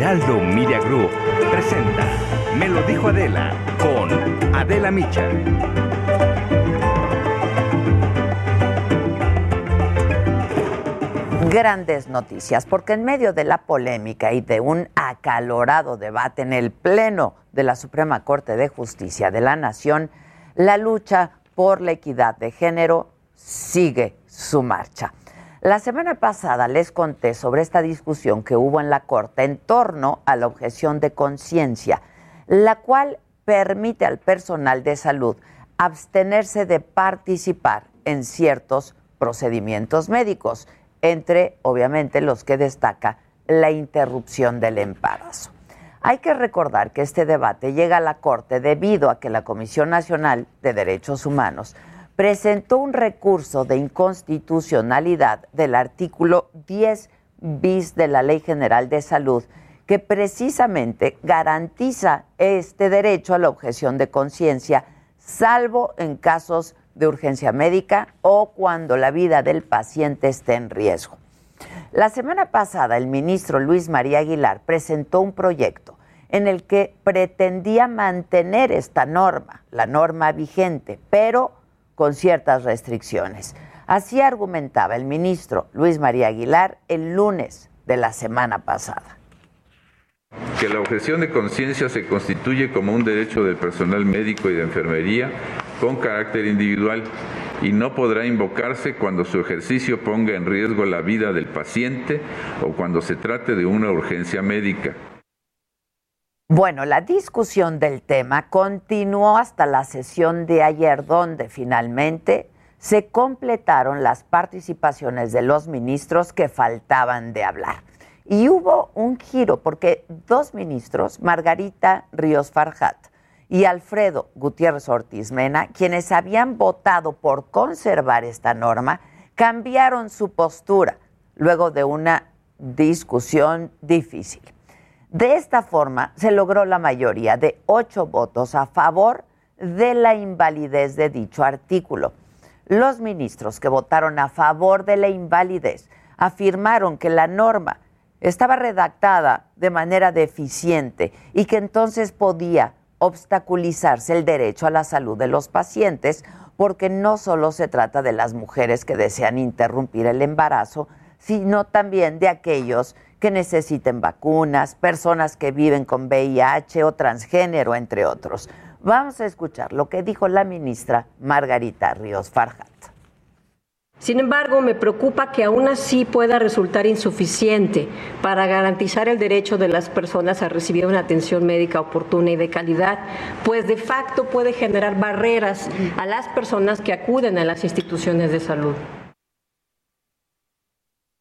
Heraldo Media Group presenta Me lo dijo Adela con Adela Micha. Grandes noticias, porque en medio de la polémica y de un acalorado debate en el Pleno de la Suprema Corte de Justicia de la Nación, la lucha por la equidad de género sigue su marcha. La semana pasada les conté sobre esta discusión que hubo en la Corte en torno a la objeción de conciencia, la cual permite al personal de salud abstenerse de participar en ciertos procedimientos médicos, entre obviamente los que destaca la interrupción del embarazo. Hay que recordar que este debate llega a la Corte debido a que la Comisión Nacional de Derechos Humanos presentó un recurso de inconstitucionalidad del artículo 10 bis de la Ley General de Salud que precisamente garantiza este derecho a la objeción de conciencia, salvo en casos de urgencia médica o cuando la vida del paciente esté en riesgo. La semana pasada el ministro Luis María Aguilar presentó un proyecto en el que pretendía mantener esta norma, la norma vigente, pero con ciertas restricciones. Así argumentaba el ministro Luis María Aguilar el lunes de la semana pasada. Que la objeción de conciencia se constituye como un derecho del personal médico y de enfermería con carácter individual y no podrá invocarse cuando su ejercicio ponga en riesgo la vida del paciente o cuando se trate de una urgencia médica. Bueno, la discusión del tema continuó hasta la sesión de ayer, donde finalmente se completaron las participaciones de los ministros que faltaban de hablar. Y hubo un giro, porque dos ministros, Margarita Ríos Farjat y Alfredo Gutiérrez Ortiz Mena, quienes habían votado por conservar esta norma, cambiaron su postura luego de una discusión difícil. De esta forma se logró la mayoría de ocho votos a favor de la invalidez de dicho artículo. Los ministros que votaron a favor de la invalidez afirmaron que la norma estaba redactada de manera deficiente y que entonces podía obstaculizarse el derecho a la salud de los pacientes porque no solo se trata de las mujeres que desean interrumpir el embarazo, sino también de aquellos que necesiten vacunas, personas que viven con VIH o transgénero, entre otros. Vamos a escuchar lo que dijo la ministra Margarita Ríos Farjat. Sin embargo, me preocupa que aún así pueda resultar insuficiente para garantizar el derecho de las personas a recibir una atención médica oportuna y de calidad, pues de facto puede generar barreras a las personas que acuden a las instituciones de salud.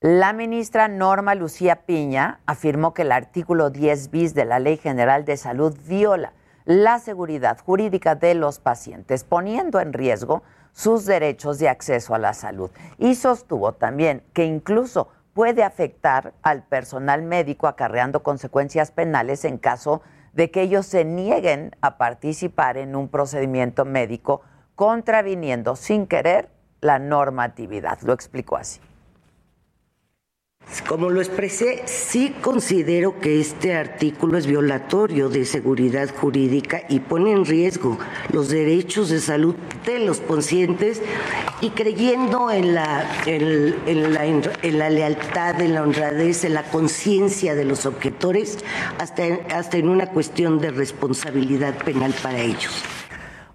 La ministra Norma Lucía Piña afirmó que el artículo 10 bis de la Ley General de Salud viola la seguridad jurídica de los pacientes, poniendo en riesgo sus derechos de acceso a la salud. Y sostuvo también que incluso puede afectar al personal médico acarreando consecuencias penales en caso de que ellos se nieguen a participar en un procedimiento médico contraviniendo sin querer la normatividad. Lo explicó así. Como lo expresé, sí considero que este artículo es violatorio de seguridad jurídica y pone en riesgo los derechos de salud de los pacientes y creyendo en la, en, la, en la lealtad, en la honradez, en la conciencia de los objetores, hasta, hasta en una cuestión de responsabilidad penal para ellos.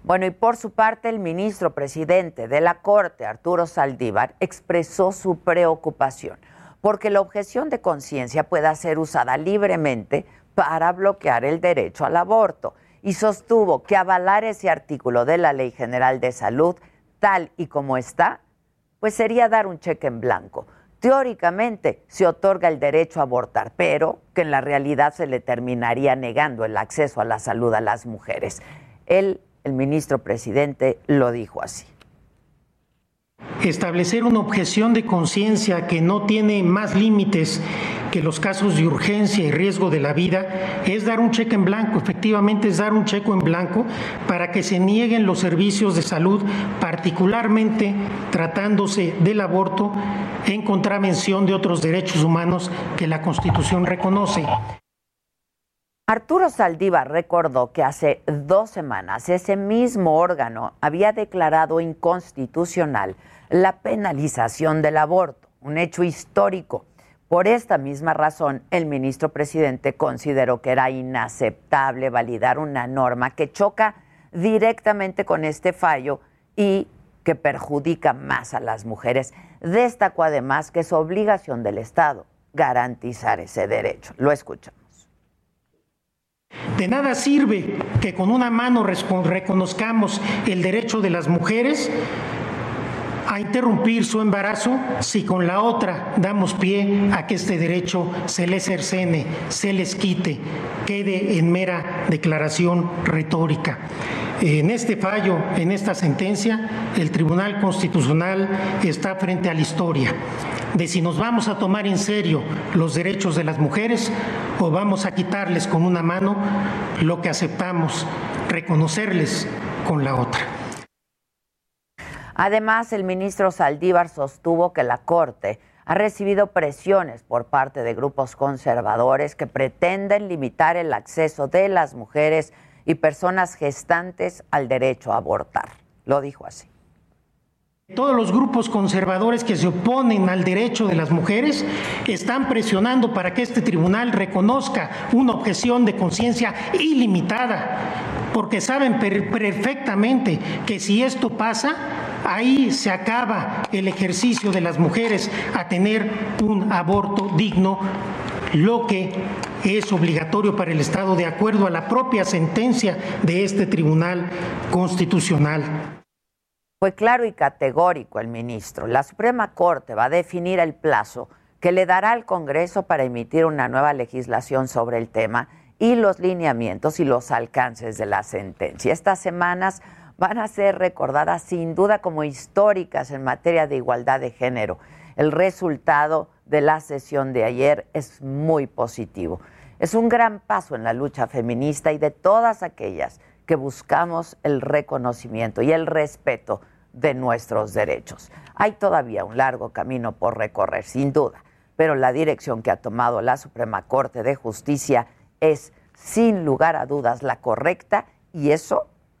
Bueno, y por su parte, el ministro presidente de la Corte, Arturo Saldívar, expresó su preocupación porque la objeción de conciencia pueda ser usada libremente para bloquear el derecho al aborto y sostuvo que avalar ese artículo de la Ley General de Salud tal y como está, pues sería dar un cheque en blanco. Teóricamente se otorga el derecho a abortar, pero que en la realidad se le terminaría negando el acceso a la salud a las mujeres. Él, el ministro presidente, lo dijo así. Establecer una objeción de conciencia que no tiene más límites que los casos de urgencia y riesgo de la vida es dar un cheque en blanco, efectivamente es dar un cheque en blanco para que se nieguen los servicios de salud, particularmente tratándose del aborto en contravención de otros derechos humanos que la Constitución reconoce. Arturo Saldívar recordó que hace dos semanas ese mismo órgano había declarado inconstitucional la penalización del aborto, un hecho histórico. Por esta misma razón, el ministro presidente consideró que era inaceptable validar una norma que choca directamente con este fallo y que perjudica más a las mujeres. Destacó además que es obligación del Estado garantizar ese derecho. Lo escuchamos. De nada sirve que con una mano reconozcamos el derecho de las mujeres a interrumpir su embarazo si con la otra damos pie a que este derecho se les cercene, se les quite, quede en mera declaración retórica. En este fallo, en esta sentencia, el Tribunal Constitucional está frente a la historia de si nos vamos a tomar en serio los derechos de las mujeres o vamos a quitarles con una mano lo que aceptamos, reconocerles con la otra. Además, el ministro Saldívar sostuvo que la Corte ha recibido presiones por parte de grupos conservadores que pretenden limitar el acceso de las mujeres y personas gestantes al derecho a abortar. Lo dijo así. Todos los grupos conservadores que se oponen al derecho de las mujeres están presionando para que este tribunal reconozca una objeción de conciencia ilimitada, porque saben perfectamente que si esto pasa, ahí se acaba el ejercicio de las mujeres a tener un aborto digno, lo que es obligatorio para el Estado de acuerdo a la propia sentencia de este Tribunal Constitucional. Fue claro y categórico el ministro. La Suprema Corte va a definir el plazo que le dará al Congreso para emitir una nueva legislación sobre el tema y los lineamientos y los alcances de la sentencia. Estas semanas van a ser recordadas sin duda como históricas en materia de igualdad de género. El resultado de la sesión de ayer es muy positivo. Es un gran paso en la lucha feminista y de todas aquellas que buscamos el reconocimiento y el respeto de nuestros derechos. Hay todavía un largo camino por recorrer, sin duda, pero la dirección que ha tomado la Suprema Corte de Justicia es, sin lugar a dudas, la correcta y eso,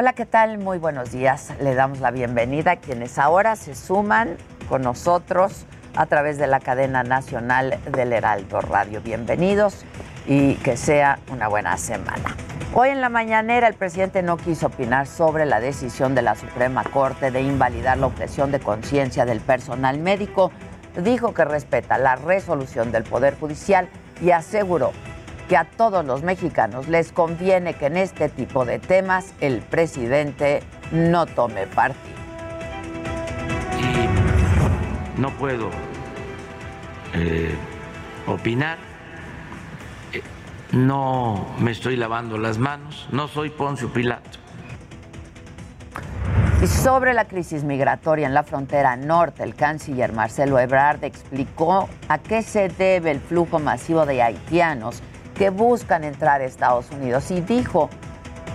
Hola, ¿qué tal? Muy buenos días. Le damos la bienvenida a quienes ahora se suman con nosotros a través de la cadena nacional del Heraldo Radio. Bienvenidos y que sea una buena semana. Hoy en la mañanera el presidente no quiso opinar sobre la decisión de la Suprema Corte de invalidar la objeción de conciencia del personal médico. Dijo que respeta la resolución del Poder Judicial y aseguró que a todos los mexicanos les conviene que en este tipo de temas el presidente no tome partido. Y no puedo eh, opinar, no me estoy lavando las manos, no soy Poncio Pilato. Y sobre la crisis migratoria en la frontera norte, el canciller Marcelo Ebrard explicó a qué se debe el flujo masivo de haitianos que buscan entrar a Estados Unidos y dijo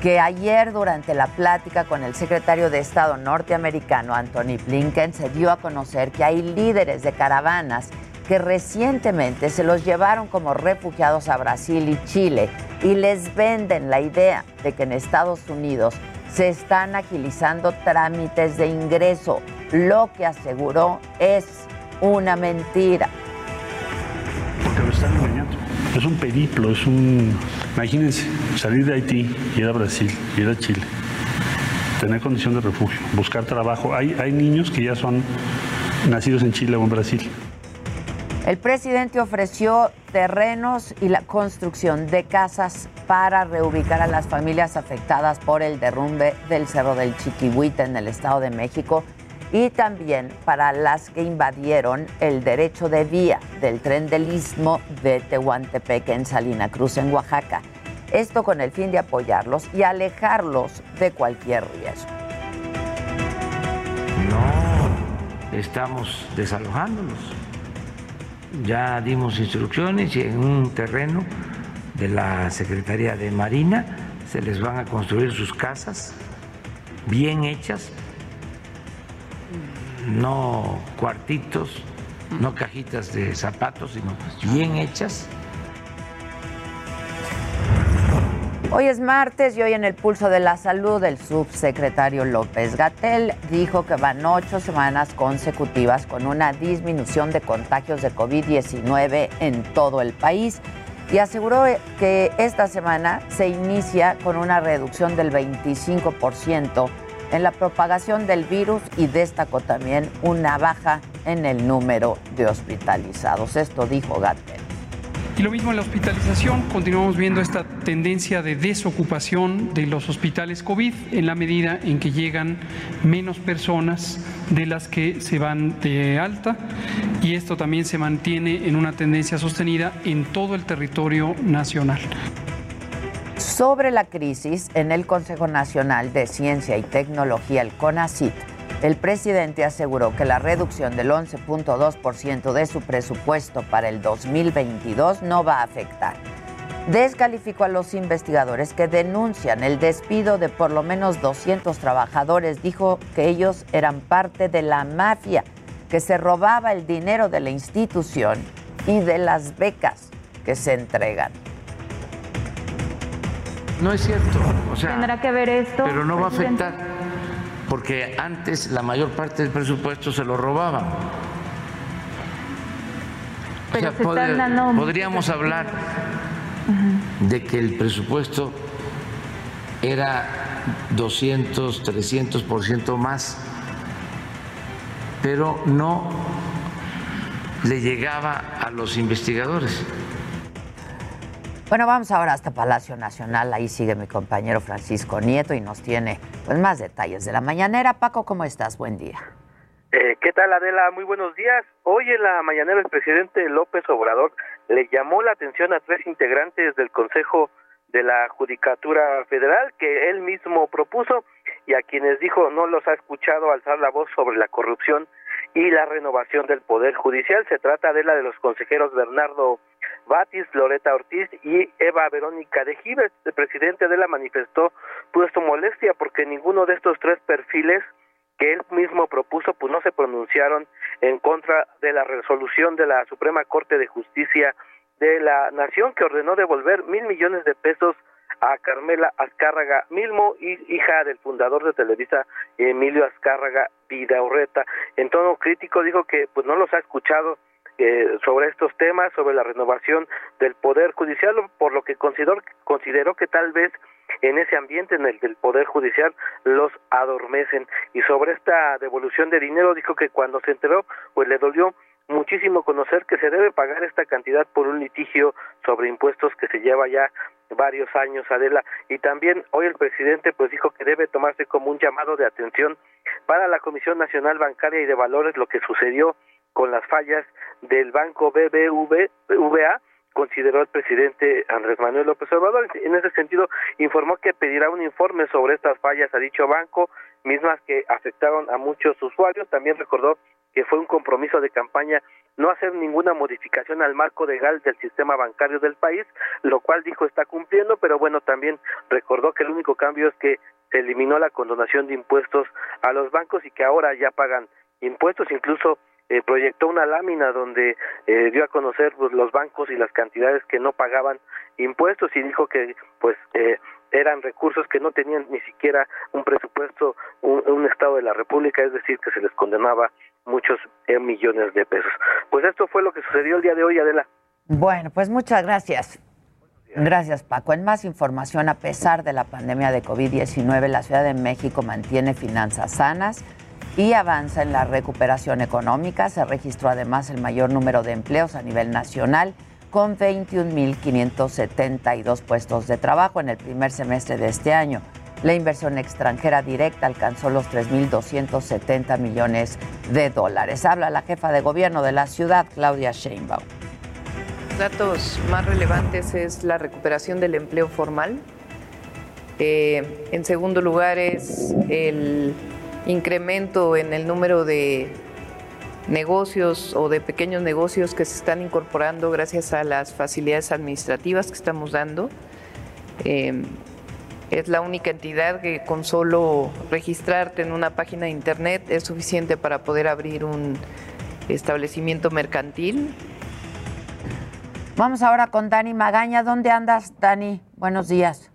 que ayer durante la plática con el secretario de Estado norteamericano Anthony Blinken se dio a conocer que hay líderes de caravanas que recientemente se los llevaron como refugiados a Brasil y Chile y les venden la idea de que en Estados Unidos se están agilizando trámites de ingreso, lo que aseguró es una mentira. Es un periplo, es un... Imagínense, salir de Haití, ir a Brasil, ir a Chile, tener condición de refugio, buscar trabajo. Hay, hay niños que ya son nacidos en Chile o en Brasil. El presidente ofreció terrenos y la construcción de casas para reubicar a las familias afectadas por el derrumbe del Cerro del Chiquihuita en el Estado de México y también para las que invadieron el derecho de vía del tren del Istmo de Tehuantepec en Salina Cruz, en Oaxaca. Esto con el fin de apoyarlos y alejarlos de cualquier riesgo. No estamos desalojándolos. Ya dimos instrucciones y en un terreno de la Secretaría de Marina se les van a construir sus casas bien hechas, no cuartitos, no cajitas de zapatos, sino bien hechas. Hoy es martes y hoy en el pulso de la salud el subsecretario López Gatel dijo que van ocho semanas consecutivas con una disminución de contagios de COVID-19 en todo el país y aseguró que esta semana se inicia con una reducción del 25% en la propagación del virus y destacó también una baja en el número de hospitalizados. Esto dijo Gatel. Y lo mismo en la hospitalización, continuamos viendo esta tendencia de desocupación de los hospitales COVID en la medida en que llegan menos personas de las que se van de alta y esto también se mantiene en una tendencia sostenida en todo el territorio nacional. Sobre la crisis, en el Consejo Nacional de Ciencia y Tecnología, el CONACIT, el presidente aseguró que la reducción del 11.2% de su presupuesto para el 2022 no va a afectar. Descalificó a los investigadores que denuncian el despido de por lo menos 200 trabajadores. Dijo que ellos eran parte de la mafia que se robaba el dinero de la institución y de las becas que se entregan. No es cierto. O sea, Tendrá que ver esto. Pero no va a afectar porque antes la mayor parte del presupuesto se lo robaban. Pero se están dando podríamos hablar de que el presupuesto era 200, 300% más, pero no le llegaba a los investigadores. Bueno, vamos ahora hasta Palacio Nacional. Ahí sigue mi compañero Francisco Nieto y nos tiene pues, más detalles de la mañanera. Paco, ¿cómo estás? Buen día. Eh, ¿Qué tal, Adela? Muy buenos días. Hoy en la mañanera el presidente López Obrador le llamó la atención a tres integrantes del Consejo de la Judicatura Federal que él mismo propuso y a quienes dijo no los ha escuchado alzar la voz sobre la corrupción y la renovación del Poder Judicial. Se trata de la de los consejeros Bernardo Batis, Loreta Ortiz y Eva Verónica de Gives. El presidente de la manifestó puesto molestia porque ninguno de estos tres perfiles que él mismo propuso pues no se pronunciaron en contra de la resolución de la Suprema Corte de Justicia de la Nación que ordenó devolver mil millones de pesos a Carmela Azcárraga Milmo, hija del fundador de Televisa Emilio Azcárraga Vidaurreta. En tono crítico dijo que pues no los ha escuchado eh, sobre estos temas, sobre la renovación del Poder Judicial, por lo que consideró, consideró que tal vez en ese ambiente en el del Poder Judicial los adormecen. Y sobre esta devolución de dinero dijo que cuando se enteró, pues le dolió muchísimo conocer que se debe pagar esta cantidad por un litigio sobre impuestos que se lleva ya varios años, Adela. Y también hoy el presidente pues dijo que debe tomarse como un llamado de atención para la Comisión Nacional Bancaria y de Valores lo que sucedió con las fallas del banco BBVA consideró el presidente Andrés Manuel López Obrador. En ese sentido, informó que pedirá un informe sobre estas fallas a dicho banco, mismas que afectaron a muchos usuarios. También recordó que fue un compromiso de campaña no hacer ninguna modificación al marco legal del sistema bancario del país, lo cual dijo está cumpliendo, pero bueno, también recordó que el único cambio es que se eliminó la condonación de impuestos a los bancos y que ahora ya pagan impuestos, incluso eh, proyectó una lámina donde eh, dio a conocer pues, los bancos y las cantidades que no pagaban impuestos y dijo que pues eh, eran recursos que no tenían ni siquiera un presupuesto, un, un, Estado de la República, es decir, que se les condenaba muchos millones de pesos. Pues esto fue lo que sucedió el día de hoy, Adela. Bueno, pues muchas gracias. Gracias, Paco. En más información, a pesar de la pandemia de COVID-19, la Ciudad de México mantiene finanzas sanas y avanza en la recuperación económica. Se registró además el mayor número de empleos a nivel nacional con 21.572 puestos de trabajo en el primer semestre de este año. La inversión extranjera directa alcanzó los 3.270 millones de dólares. Habla la jefa de gobierno de la ciudad, Claudia Sheinbaum. Datos más relevantes es la recuperación del empleo formal. Eh, en segundo lugar es el incremento en el número de negocios o de pequeños negocios que se están incorporando gracias a las facilidades administrativas que estamos dando. Eh, es la única entidad que con solo registrarte en una página de internet es suficiente para poder abrir un establecimiento mercantil. Vamos ahora con Dani Magaña. ¿Dónde andas, Dani? Buenos días.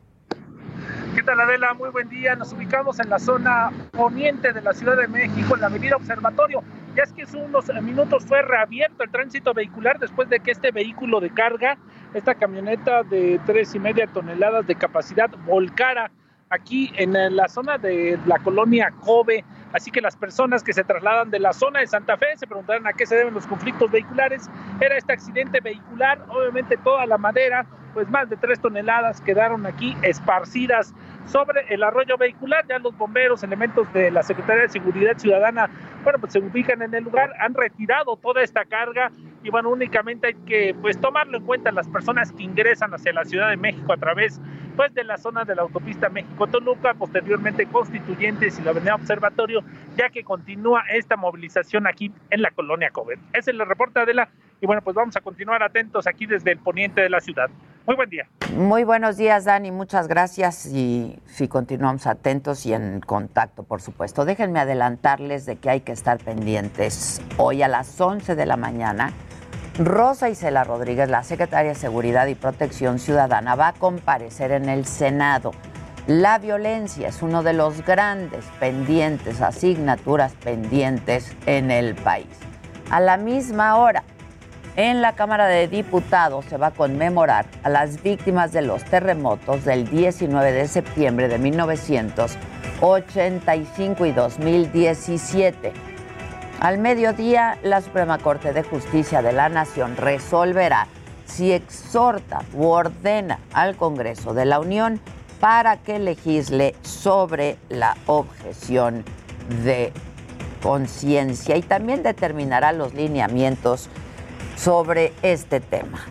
¿Qué tal Adela? Muy buen día. Nos ubicamos en la zona poniente de la Ciudad de México, en la avenida Observatorio. Ya es que hace unos minutos fue reabierto el tránsito vehicular después de que este vehículo de carga, esta camioneta de tres y media toneladas de capacidad, volcara aquí en la zona de la colonia Kobe. Así que las personas que se trasladan de la zona de Santa Fe se preguntarán a qué se deben los conflictos vehiculares. Era este accidente vehicular, obviamente toda la madera, pues más de tres toneladas quedaron aquí esparcidas sobre el arroyo vehicular. Ya los bomberos, elementos de la Secretaría de Seguridad Ciudadana, bueno, pues se ubican en el lugar, han retirado toda esta carga y bueno, únicamente hay que pues tomarlo en cuenta las personas que ingresan hacia la Ciudad de México a través pues de la zona de la autopista México-Toluca, posteriormente Constituyentes y la Avenida Observatorio, ya que continúa esta movilización aquí en la colonia Coven. Ese es el reporte de la y bueno, pues vamos a continuar atentos aquí desde el poniente de la ciudad. Muy buen día. Muy buenos días, Dani. Muchas gracias y sí, continuamos atentos y en contacto, por supuesto. Déjenme adelantarles de que hay que estar pendientes. Hoy a las 11 de la mañana, Rosa Isela Rodríguez, la secretaria de Seguridad y Protección Ciudadana, va a comparecer en el Senado. La violencia es uno de los grandes pendientes, asignaturas pendientes en el país. A la misma hora, en la Cámara de Diputados se va a conmemorar a las víctimas de los terremotos del 19 de septiembre de 1985 y 2017. Al mediodía, la Suprema Corte de Justicia de la Nación resolverá si exhorta u ordena al Congreso de la Unión para que legisle sobre la objeción de conciencia y también determinará los lineamientos sobre este tema.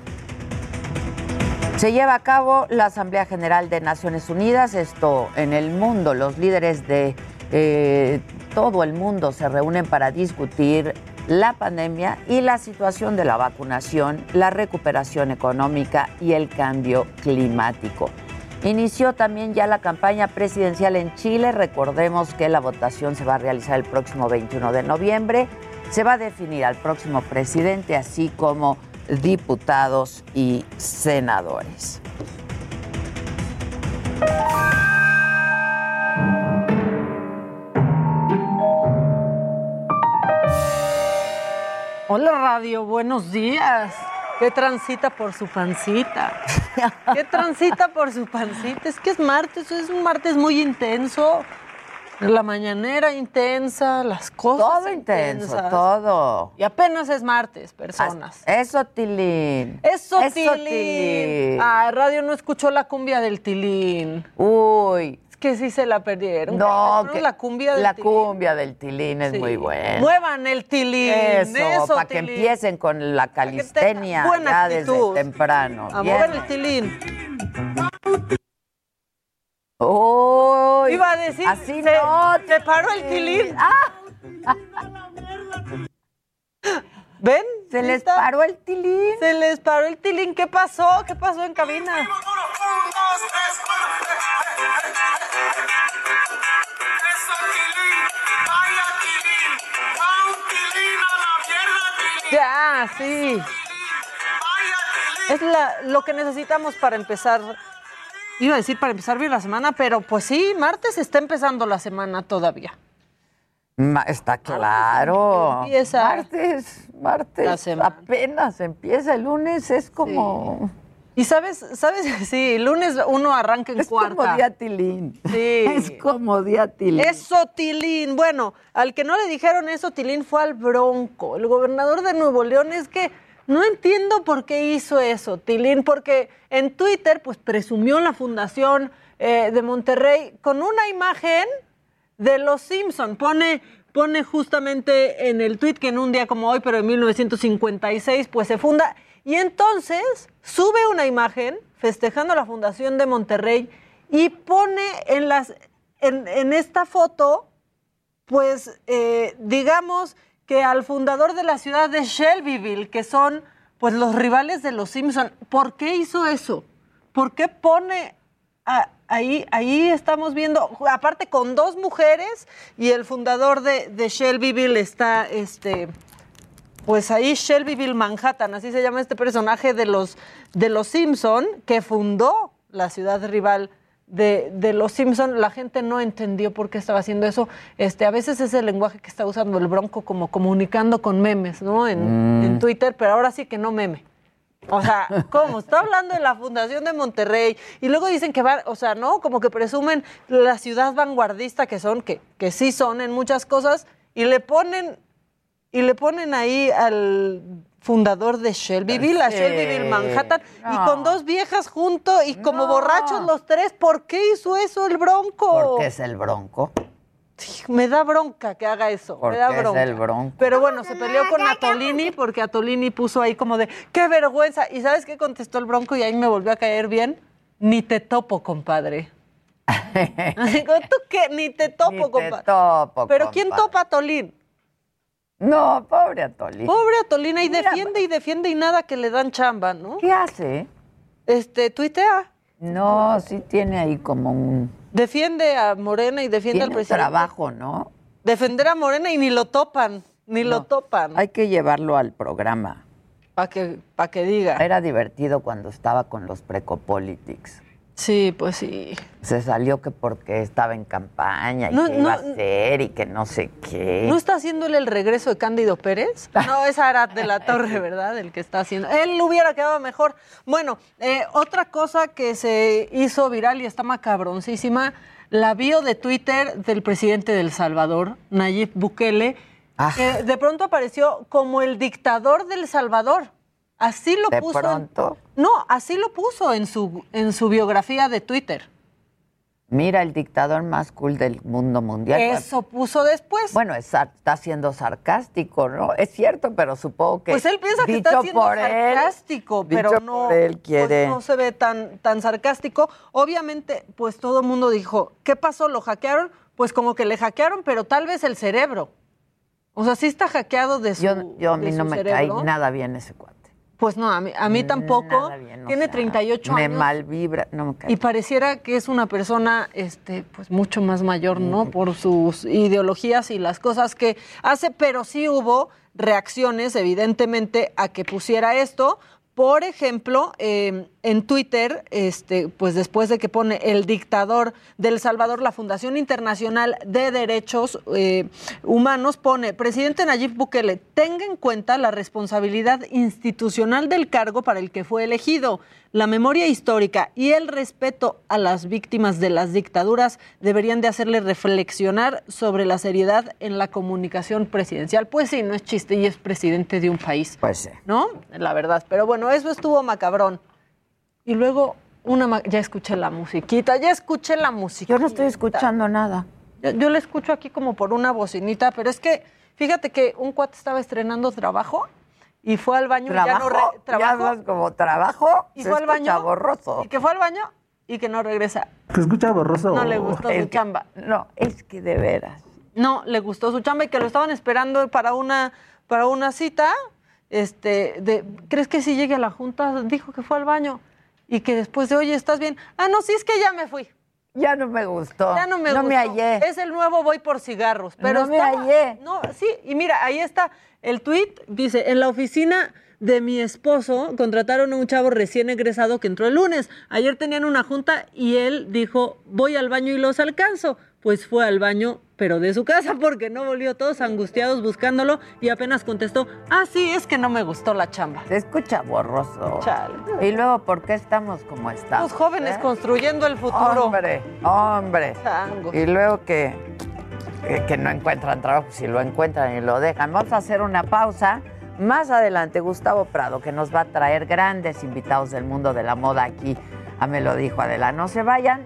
Se lleva a cabo la Asamblea General de Naciones Unidas, esto en el mundo, los líderes de eh, todo el mundo se reúnen para discutir la pandemia y la situación de la vacunación, la recuperación económica y el cambio climático. Inició también ya la campaña presidencial en Chile. Recordemos que la votación se va a realizar el próximo 21 de noviembre. Se va a definir al próximo presidente, así como diputados y senadores. Hola Radio, buenos días. ¿Qué transita por su pancita? ¿Qué transita por su pancita? Es que es martes, es un martes muy intenso. La mañanera intensa, las cosas. Todo intenso, todo. Y apenas es martes, personas. Eso, Tilín. Eso, Tilín. Ah, radio no escuchó la cumbia del Tilín. Uy. Es que sí se la perdieron. No, que la cumbia del La Tilín. cumbia del Tilín es muy buena. Muevan el Tilín. Eso, para que empiecen con la calistenia buena ya actitud. desde temprano. A mover el Tilín. Iba a decir. así se, no. Se paró el Tilín. Ah. ¿Ven? Se les paró el tilín. Se les paró el tilín. ¿Qué pasó? ¿Qué pasó en cabina? Ya, sí. Es la- lo que necesitamos para empezar. Iba a decir para empezar bien la semana, pero pues sí, martes está empezando la semana todavía. Ma- está claro. Empieza Martes, martes. la semana. Apenas empieza el lunes, es como. Y sabes, sabes, sí, lunes uno arranca en Es cuarta. como día tilín. Sí. Es como día tilín. Eso, Tilín. Bueno, al que no le dijeron eso, Tilín fue al Bronco. El gobernador de Nuevo León es que no entiendo por qué hizo eso, Tilín, porque en Twitter, pues presumió la fundación eh, de Monterrey con una imagen de los Simpson. Pone, pone justamente en el tweet que en un día como hoy, pero en 1956, pues se funda. Y entonces sube una imagen festejando la fundación de Monterrey y pone en, las, en, esta foto, pues eh, digamos que al fundador de la ciudad de Shelbyville, que son pues los rivales de los Simpson. ¿Por qué hizo eso? ¿Por qué pone a- ahí, ahí estamos viendo, aparte con dos mujeres y el fundador de, de Shelbyville está, este, pues ahí Shelbyville Manhattan, así se llama este personaje de los, de los Simpson que fundó la ciudad rival de, de los Simpson. La gente no entendió por qué estaba haciendo eso. Este, a veces es el lenguaje que está usando el Bronco como comunicando con memes, ¿no? En, Mm. en Twitter, pero ahora sí que no meme. O sea, ¿cómo? Está hablando de la fundación de Monterrey y luego dicen que va, o sea, ¿no? Como que presumen la ciudad vanguardista que son, que, que sí son en muchas cosas, y le ponen, y le ponen ahí al fundador de Shelbyville, a Sí. Shelbyville Manhattan, y con dos viejas juntos y como No. borrachos los tres. ¿Por qué hizo eso el Bronco? Porque es el bronco. Me da bronca que haga eso. Porque me da es bronca. el bronco. Pero bueno, se peleó con Atolini porque Atolini puso ahí como de, qué vergüenza. ¿Y sabes qué contestó el bronco? Y ahí me volvió a caer bien. Ni te topo, compadre. Digo, ¿tú qué? Ni te topo, Ni te compadre. topo, Pero ¿quién topa a Atolín? No, pobre Atolín. Pobre ahí Mira, defiende y defiende y nada que le dan chamba, ¿no? ¿Qué hace? Este, tuitea. No, sí tiene ahí como un... Defiende a Morena y defiende al presidente. trabajo, ¿no? Defender a Morena y ni lo topan, ni lo topan. Hay que llevarlo al programa. Para que, pa' que diga. Era divertido cuando estaba con los Precopolitics. Sí, pues sí. Se salió que porque estaba en campaña y No, que iba no, a hacer y que no sé qué. ¿No está haciéndole el regreso de Cándido Pérez? No, es Arad de la Torre, ¿verdad? El que está haciendo. Él hubiera quedado mejor. Bueno, eh, otra cosa que se hizo viral y está macabroncísima, la bio de Twitter del presidente del Salvador, Nayib Bukele, Ah. que de pronto apareció como el dictador del Salvador. Así lo De puso. en- pronto. no, así lo puso en su, en su biografía de Twitter. Mira, el dictador más cool del mundo mundial. Eso puso después. Bueno, es está siendo sarcástico, ¿no? Es cierto, pero supongo que. Pues él piensa que está siendo él, sarcástico, pero dicho no, por él quiere. pues no se ve tan, tan sarcástico. Obviamente, pues todo el mundo dijo, ¿qué pasó? ¿Lo hackearon? Pues como que le hackearon, pero tal vez el cerebro. O sea, sí está hackeado de su Yo, yo a mí no me cerebro. cae nada bien ese cuate. Pues no, a mí, a mí tampoco. Nada bien, o Tiene sea, 38 me años. mal vibra, no me cae. Y pareciera que es una persona este, pues mucho más mayor, ¿no? Por sus ideologías y las cosas que hace, pero sí hubo reacciones, evidentemente, a que pusiera esto. Por ejemplo, eh, en Twitter, este, pues después de que pone el dictador del Salvador, la Fundación Internacional de Derechos eh, Humanos pone, presidente Nayib Bukele, tenga en cuenta la responsabilidad institucional del cargo para el que fue elegido. La memoria histórica y el respeto a las víctimas de las dictaduras deberían de hacerle reflexionar sobre la seriedad en la comunicación presidencial. Pues sí, no es chiste y es presidente de un país. Pues sí. ¿no? La verdad. Pero bueno, eso estuvo macabrón. Y luego, una ma- ya escuché la musiquita, ya escuché la musiquita. Yo no estoy escuchando nada. Yo, yo la escucho aquí como por una bocinita, pero es que, fíjate que un cuate estaba estrenando trabajo y fue al baño y ya no ¿Trabajo? re- ¿Ya trabajo, como trabajo? y Se fue al baño borroso. y que fue al baño y que no regresa. ¿Te escucha borroso? No le gustó Es su que- chamba. No, es que de veras. No, le gustó su chamba y que lo estaban esperando para una, para una cita. Este, de, ¿crees que si llegue a la junta? Dijo que fue al baño. Y que después de, oye, ¿estás bien? Ah, no, sí, es que ya me fui. Ya no me gustó. Ya no me No gustó. me hallé. Es el nuevo voy por cigarros. Pero No me hallé. No, sí, y mira, ahí está el tweet. Dice, en la oficina de mi esposo contrataron a un chavo recién egresado que entró el lunes. Ayer tenían una junta y él dijo, voy al baño y los alcanzo. Pues fue al baño, pero de su casa, porque no volvió todos angustiados buscándolo y apenas contestó, ah, sí, es que no me gustó la chamba. Se escucha borroso. Chale. Y luego, ¿por qué estamos como estamos? Los jóvenes eh? construyendo el futuro. Hombre, hombre. Tango. Y luego que, que, no encuentran trabajo, si lo encuentran y lo dejan. Vamos a hacer una pausa. Más adelante, Gustavo Prado, que nos va a traer grandes invitados del mundo de la moda aquí. A me lo dijo Adela. No se vayan,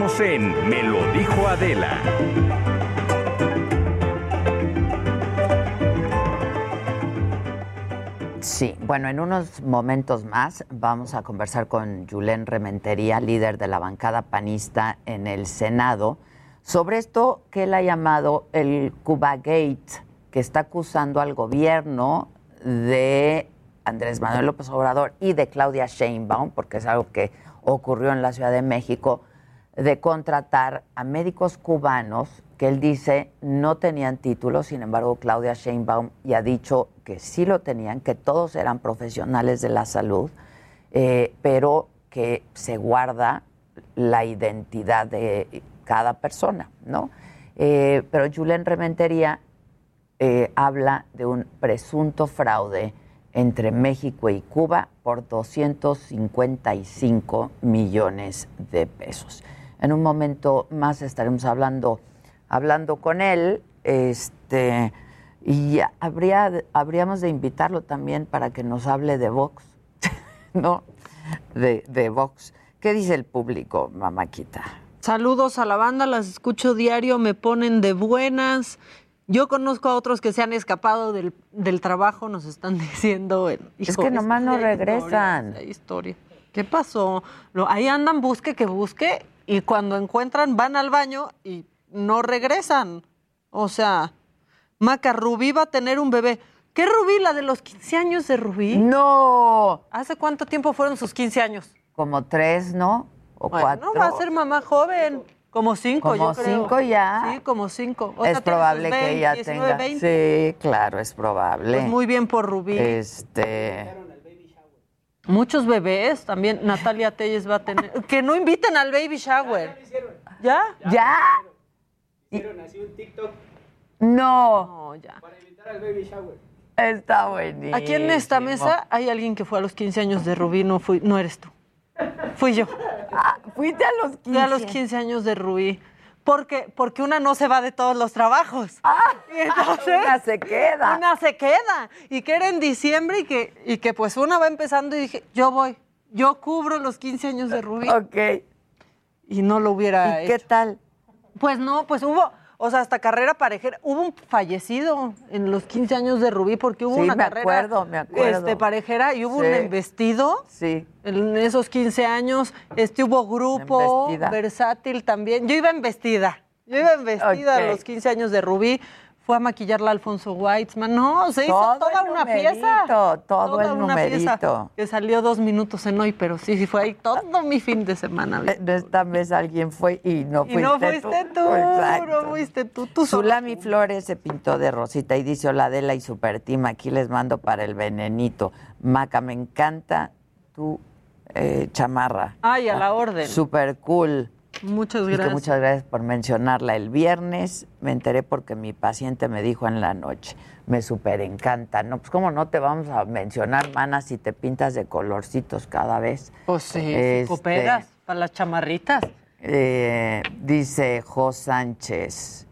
En Me lo dijo Adela. Sí, bueno, en unos momentos más vamos a conversar con Julen Rementería, líder de la bancada panista en el Senado, sobre esto que él ha llamado el Cuba Gate, que está acusando al gobierno de Andrés Manuel López Obrador y de Claudia Sheinbaum, porque es algo que ocurrió en la Ciudad de México, de contratar a médicos cubanos que él dice no tenían título, sin embargo Claudia Sheinbaum ya ha dicho que sí lo tenían, que todos eran profesionales de la salud, eh, pero que se guarda la identidad de cada persona, ¿no? Eh, pero Julen Rementería eh, habla de un presunto fraude entre México y Cuba por 255 millones de pesos. En un momento más estaremos hablando, hablando con él, este, y habría, habríamos de invitarlo también para que nos hable de Vox, ¿no? De, de Vox. ¿Qué dice el público, mamáquita? Saludos a la banda, las escucho diario, me ponen de buenas. Yo conozco a otros que se han escapado del, del trabajo, nos están diciendo. es que nomás no regresan. Historia, historia. ¿Qué pasó? Lo, ahí andan, busque que busque, y cuando encuentran van al baño y no regresan. O sea, Maca, Rubí va a tener un bebé. ¿Qué Rubí? ¿La de los 15 años de Rubí? No. ¿Hace cuánto tiempo fueron sus 15 años? Como tres, ¿no? O bueno, cuatro. va a ser mamá joven. Como cinco, Como yo creo. cinco ya. Sí, como cinco. O es sea, probable que 20, ella 19, tenga. 20. Sí, claro, es probable. Pues muy bien por Rubí. Este. Muchos bebés también. Natalia Telles va a tener. Que no inviten al baby shower. ¿Ya? ¿Ya? Hicieron así un TikTok No. No, ya. para invitar al baby shower. Está buenísimo. Aquí en esta mesa hay alguien que fue a los 15 años de Rubí, no, fui, no eres tú. Fui yo. Ah, fuiste a los 15. Fui a los 15 años de Rubí. Porque, porque una no se va de todos los trabajos. Ah, Y entonces, una se queda. Una se queda. Y que era en diciembre y que, y que pues una va empezando y dije, yo voy, yo cubro los 15 años de Rubí. Ok. Y no lo hubiera ¿Y qué tal? Pues no, pues hubo, o sea, hasta carrera parejera. Hubo un fallecido en los 15 años de Rubí porque hubo Sí, una me carrera acuerdo, me acuerdo. Este, parejera y hubo Sí. un embestido. Sí. En esos 15 años, este hubo grupo, Embestida. versátil también. Yo iba en vestida. Yo iba en vestida Ok. a los 15 años de Rubí. Fue a maquillarla Alfonso Weitzman. No, se hizo toda una numerito, pieza. todo Toda el una pieza numerito. que salió dos minutos en hoy, pero sí, sí fue ahí todo mi fin de semana. Esta vez alguien fue y no Y fuiste no fuiste tú, Exacto. no fuiste tú. Tú. Zulami Flores se pintó de rosita y dice hola Adela y Super Team, aquí les mando para el venenito. Maca, me encanta tu eh, chamarra. Ay, a la orden. Super cool. Muchas Y que gracias. muchas gracias por mencionarla el viernes. Me enteré porque mi paciente me dijo en la noche. Me súper encanta. No, pues cómo no te vamos a mencionar, mana, si te pintas de colorcitos cada vez. Pues sí, Este, cooperas para las chamarritas. Eh, dice Jo Sánchez.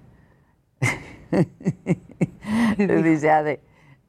dice Ade,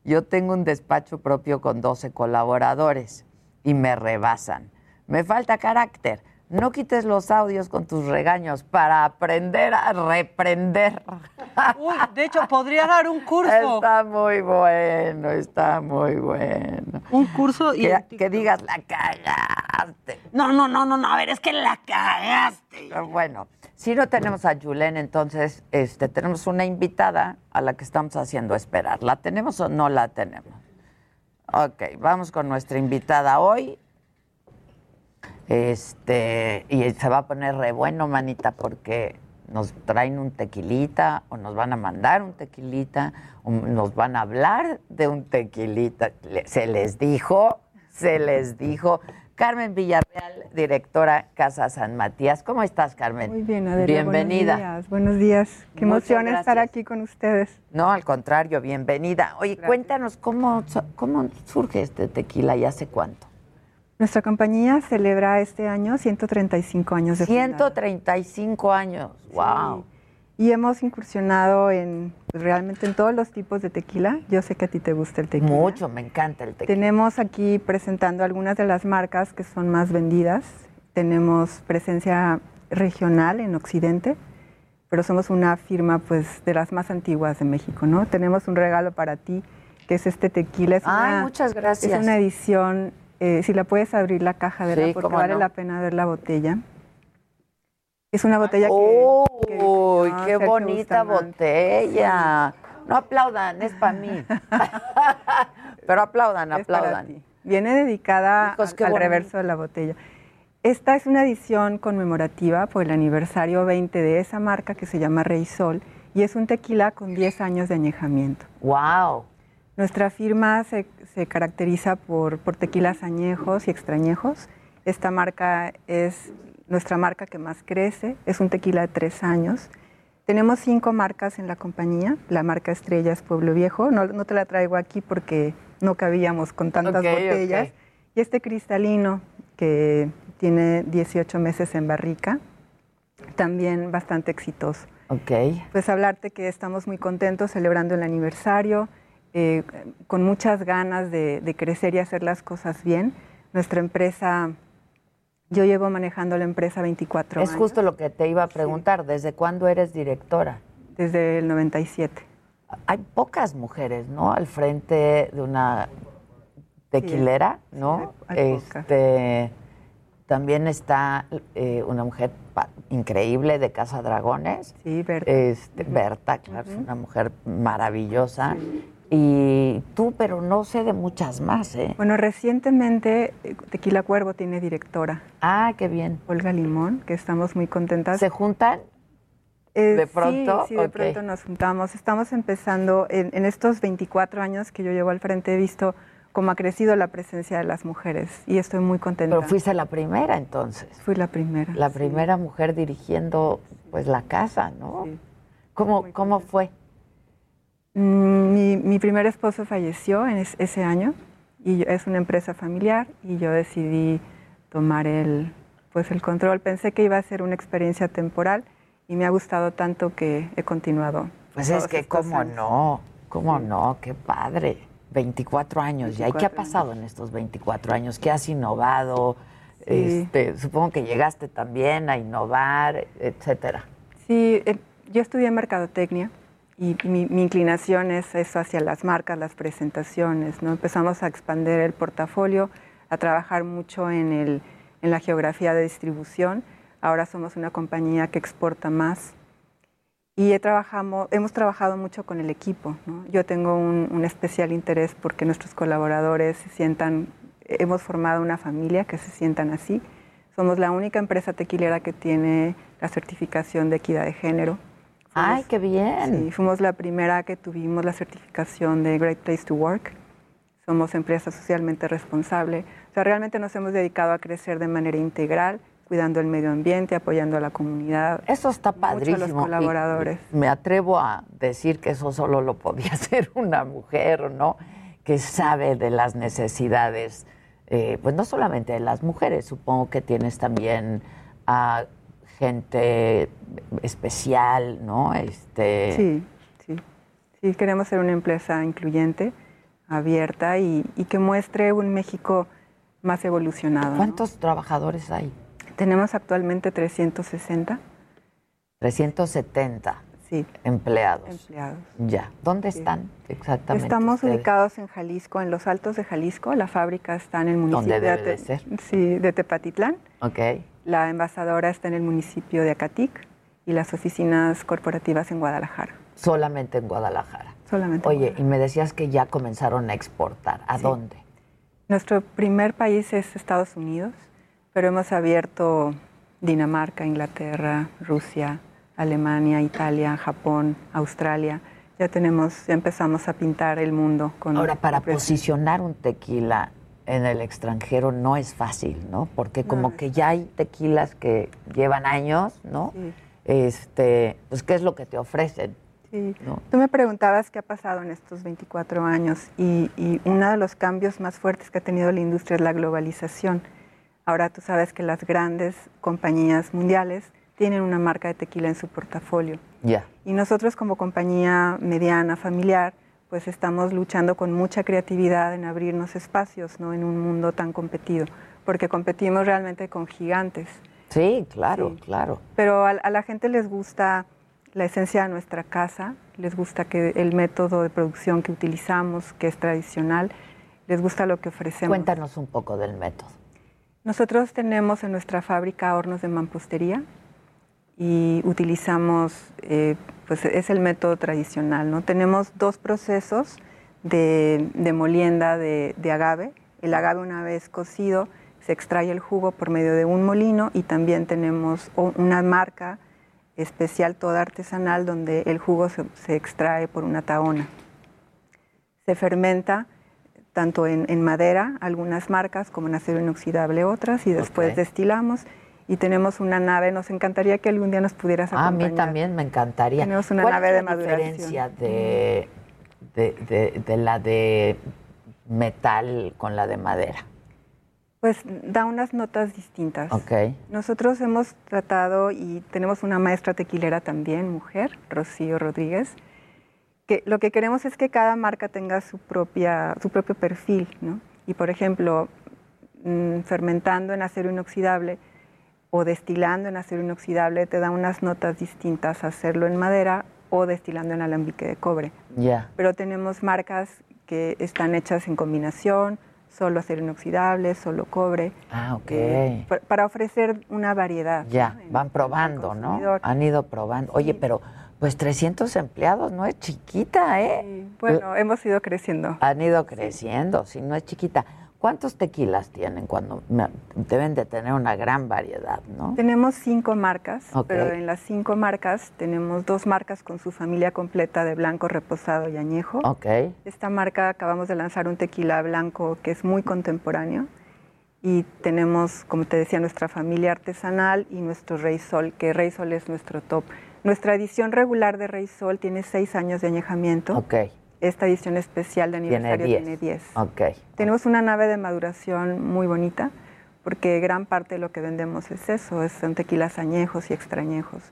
yo tengo un despacho propio con 12 colaboradores y me rebasan. Me falta carácter. No quites los audios con tus regaños para aprender a reprender. Uy, de hecho, podría dar un curso. Está muy bueno, está muy bueno. Un curso y. Que, que digas, la cagaste. No, no, no, no, no. A ver, es que la cagaste. Bueno, Si no tenemos a Julen, entonces este, tenemos una invitada a la que estamos haciendo esperar. ¿La tenemos o no la tenemos? Ok, vamos con nuestra invitada hoy. Este, y se va a poner re bueno, manita, porque nos traen un tequilita o nos van a mandar un tequilita o nos van a hablar de un tequilita. Se les dijo, se les dijo. Carmen Villarreal, directora Casa San Matías. ¿Cómo estás, Carmen? Muy bien, Adela. Bienvenida. Buenos días. Buenos días. Qué Muchas emoción estar aquí con ustedes. No, al contrario, bienvenida. Oye, cuéntanos cómo, cómo surge este tequila y hace cuánto. Nuestra compañía celebra este año 135 años de fundada. 135 años, wow. Y hemos incursionado en pues, realmente en todos los tipos de tequila. Yo sé que a ti te gusta el tequila. Mucho, me encanta el tequila. Tenemos aquí presentando algunas de las marcas que son más vendidas. Tenemos presencia regional en Occidente, pero somos una firma pues de las más antiguas de México, ¿no? Tenemos un regalo para ti, que es este tequila. Es Ay, una- muchas gracias. Es una edición, eh, si la puedes abrir la caja, ¿verdad? Sí, Porque vale no. la pena ver la botella. Es una botella que... Uy, no, qué bonita botella. No aplaudan, es para mí. Pero aplaudan, Es aplaudan. Viene dedicada Hijos, al- al reverso de la botella. Esta es una edición conmemorativa por el aniversario 20 de esa marca que se llama Rey Sol y es un tequila con 10 años de añejamiento. ¡Wow! Nuestra firma se, se caracteriza por, por tequilas añejos y extrañejos. Esta marca es nuestra marca que más crece, es un tequila de tres años. Tenemos cinco marcas en la compañía. La marca estrella es Pueblo Viejo. No, no te la traigo aquí porque no cabíamos con tantas Ok, botellas. ok. Y este cristalino que tiene 18 meses en barrica, también bastante exitoso. Ok. Pues hablarte que estamos muy contentos celebrando el aniversario, eh, con muchas ganas de, de crecer y hacer las cosas bien. Nuestra empresa, yo llevo manejando la empresa 24 Es años. justo lo que te iba a preguntar. ¿Desde cuándo eres directora? Desde el 97. Hay pocas mujeres, ¿no? Al frente de una tequilera, ¿no? hay- hay pocas. este, también está eh, una mujer increíble de Casa Dragones. Sí, Berta. Este, Berta, claro, es una mujer maravillosa. Y tú, pero no sé de muchas más, ¿eh? Bueno, recientemente eh, Tequila Cuervo tiene directora. Ah, qué bien. Olga Limón, que estamos muy contentas. ¿Se juntan? Eh, ¿De sí, pronto? Sí, de Ok. pronto nos juntamos. Estamos empezando, en, en estos 24 años que yo llevo al frente, he visto cómo ha crecido la presencia de las mujeres y estoy muy contenta. Pero fuiste la primera entonces. Fui la primera. La primera mujer dirigiendo pues la casa, ¿no? ¿Cómo, ¿Cómo fue? Mm, Mi, mi primer esposo falleció en es- ese año y yo- es una empresa familiar y yo decidí tomar el, pues el control. Pensé que iba a ser una experiencia temporal y me ha gustado tanto que he continuado. Pues es que cómo años. no, cómo no, qué padre. 24 años ya. ¿Y qué ha 24 pasado en estos 24 años? ¿Qué has innovado? Sí. Este, supongo que llegaste también a innovar, etcétera. Sí, eh, yo estudié mercadotecnia y mi, mi inclinación es eso hacia las marcas, las presentaciones. ¿no? Empezamos a expandir el portafolio, a trabajar mucho en, el, en la geografía de distribución. Ahora somos una compañía que exporta más. Y he trabajamo- hemos trabajado mucho con el equipo. ¿no? Yo tengo un, un especial interés porque nuestros colaboradores se sientan, hemos formado una familia que se sientan así. Somos la única empresa tequilera que tiene la certificación de equidad de género. ¡Ay, qué bien! Sí, fuimos la primera que tuvimos la certificación de Great Place to Work. Somos empresa socialmente responsable. O sea, realmente nos hemos dedicado a crecer de manera integral, cuidando el medio ambiente, apoyando a la comunidad. Eso está Mucho a padrísimo. los colaboradores. y me atrevo a decir que eso solo lo podía hacer una mujer, ¿no? Que sabe de las necesidades, eh, pues no solamente de las mujeres, supongo que tienes también a gente especial, ¿no? Este, Sí, sí. Sí, queremos ser una empresa incluyente, abierta y, y que muestre un México más evolucionado. ¿no? ¿Cuántos trabajadores hay? Tenemos actualmente 360 370 sí, empleados. empleados. Ya. ¿Dónde están exactamente? Estamos ustedes? ubicados en Jalisco, en los Altos de Jalisco. La fábrica está en el municipio ¿Dónde debe de, de ser? Sí, de Tepatitlán. Ok. La envasadora está en el municipio de Acatic y las oficinas corporativas en Guadalajara. Solamente en Guadalajara. Solamente. Oye, y me decías que ya comenzaron a exportar. ¿A dónde? Nuestro primer país es Estados Unidos, pero hemos abierto Dinamarca, Inglaterra, Rusia, Alemania, Italia, Japón, Australia. Ya tenemos, ya empezamos a pintar el mundo con. Ahora, para posicionar un tequila en el extranjero no es fácil, ¿no? Porque como que ya hay tequilas que llevan años, ¿no? Este, pues qué es lo que te ofrecen. Sí. Tú me preguntabas qué ha pasado en estos 24 años y, y uno de los cambios más fuertes que ha tenido la industria es la globalización. Ahora tú sabes que las grandes compañías mundiales tienen una marca de tequila en su portafolio. Ya. Y nosotros como compañía mediana, familiar, pues estamos luchando con mucha creatividad en abrirnos espacios, ¿no? En un mundo tan competido, porque competimos realmente con gigantes. Sí, claro, claro. Pero a, a, la gente les gusta la esencia de nuestra casa, les gusta que el método de producción que utilizamos, que es tradicional, les gusta lo que ofrecemos. Cuéntanos un poco del método. Nosotros tenemos en nuestra fábrica hornos de mampostería y utilizamos, eh, pues es el método tradicional, ¿no? Tenemos dos procesos de, de molienda de, de agave. El agave una vez cocido se extrae el jugo por medio de un molino y también tenemos una marca especial toda artesanal donde el jugo se, se extrae por una taona. Se fermenta tanto en, en, madera, algunas marcas, como en acero inoxidable otras, y después okay. destilamos y tenemos una nave. Nos encantaría que algún día nos pudieras acompañar. Ah, a mí también me encantaría. Tenemos una ¿Cuál nave es la de maduración. diferencia de, de, de, de, la de metal con la de madera? Pues da unas notas distintas. Ok. Nosotros hemos tratado y tenemos una maestra tequilera también, mujer, Rocío Rodríguez, que lo que queremos es que cada marca tenga su, propia, su propio perfil, ¿no? Y por ejemplo, mmm, fermentando en acero inoxidable, o destilando en acero inoxidable te da unas notas distintas a hacerlo en madera o destilando en alambique de cobre. Ya. Yeah. Pero tenemos marcas que están hechas en combinación, solo acero inoxidable, solo cobre. Ah, ok. Eh, para ofrecer una variedad. Ya, ¿no? van probando, ¿no? Han ido probando. Oye, sí. pero pues 300 empleados no es chiquita, ¿eh? Sí. Bueno, eh, hemos ido creciendo. Han ido creciendo, sí, no es chiquita. ¿Cuántos tequilas tienen cuando deben de tener una gran variedad, no? Tenemos cinco marcas, okay. pero en las cinco marcas tenemos dos marcas con su familia completa de blanco, reposado y añejo. Okay. Esta marca acabamos de lanzar un tequila blanco que es muy contemporáneo y tenemos, como te decía, nuestra familia artesanal y nuestro Rey Sol, que Rey Sol es nuestro top. Nuestra edición regular de Rey Sol tiene seis años de añejamiento. Okay esta edición especial de aniversario tiene 10. Okay. Tenemos una nave de maduración muy bonita, porque gran parte de lo que vendemos es eso, son tequilas añejos y extrañejos.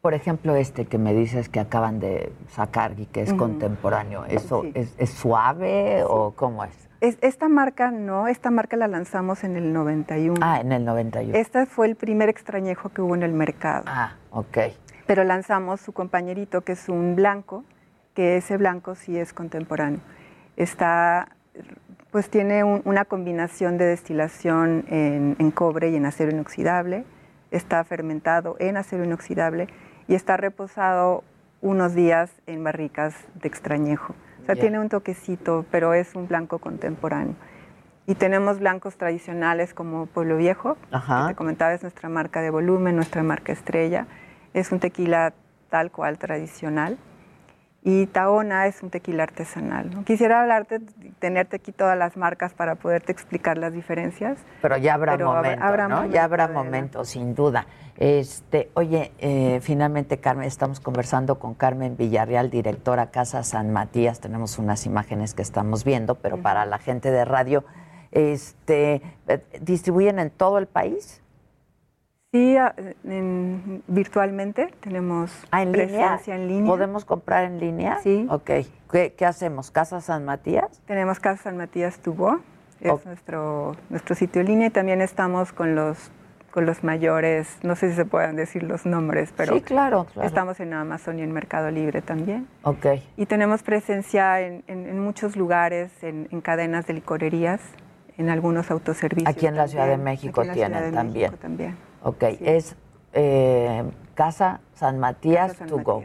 Por ejemplo, este que me dices que acaban de sacar y que es uh -huh. contemporáneo, ¿eso sí. es, es, suave sí. o cómo es? es? Esta marca no, esta marca la lanzamos en el 91. Ah, en el 91. Este fue el primer extrañejo que hubo en el mercado. Ah, ok. Pero lanzamos su compañerito, que es un blanco, que ese blanco sí es contemporáneo. Está, pues tiene un, una combinación de destilación en, en, cobre y en acero inoxidable, está fermentado en acero inoxidable y está reposado unos días en barricas de extrañejo. O sea, yeah. tiene un toquecito, pero es un blanco contemporáneo. Y tenemos blancos tradicionales como Pueblo Viejo, Ajá. que te comentaba, es nuestra marca de volumen, nuestra marca estrella. Es un tequila tal cual tradicional y Taona es un tequila artesanal. ¿no? Quisiera hablarte, tenerte aquí todas las marcas para poderte explicar las diferencias. Pero ya habrá pero momento, habrá ¿no? Momento, ya habrá momento, sin duda. Este, oye, eh, finalmente, Carmen, estamos conversando con Carmen Villarreal, directora Casa San Matías. Tenemos unas imágenes que estamos viendo, pero uh -huh. para la gente de radio, este, ¿distribuyen en todo el país? Sí, en, virtualmente tenemos ¿Ah, en presencia línea? en línea. ¿Podemos comprar en línea? Sí. Ok. ¿Qué, qué hacemos? ¿Casa San Matías? Tenemos Casa San Matías Tubo, es oh. nuestro, nuestro sitio en línea y también estamos con los con los mayores, no sé si se pueden decir los nombres, pero sí, claro, claro. estamos en Amazon y en Mercado Libre también. Ok. Y tenemos presencia en, en, en muchos lugares, en, en, cadenas de licorerías, en algunos autoservicios. Aquí en la también. Ciudad de México tienen también. México también. Ok, sí. es eh, Casa San Matías Casa San to go.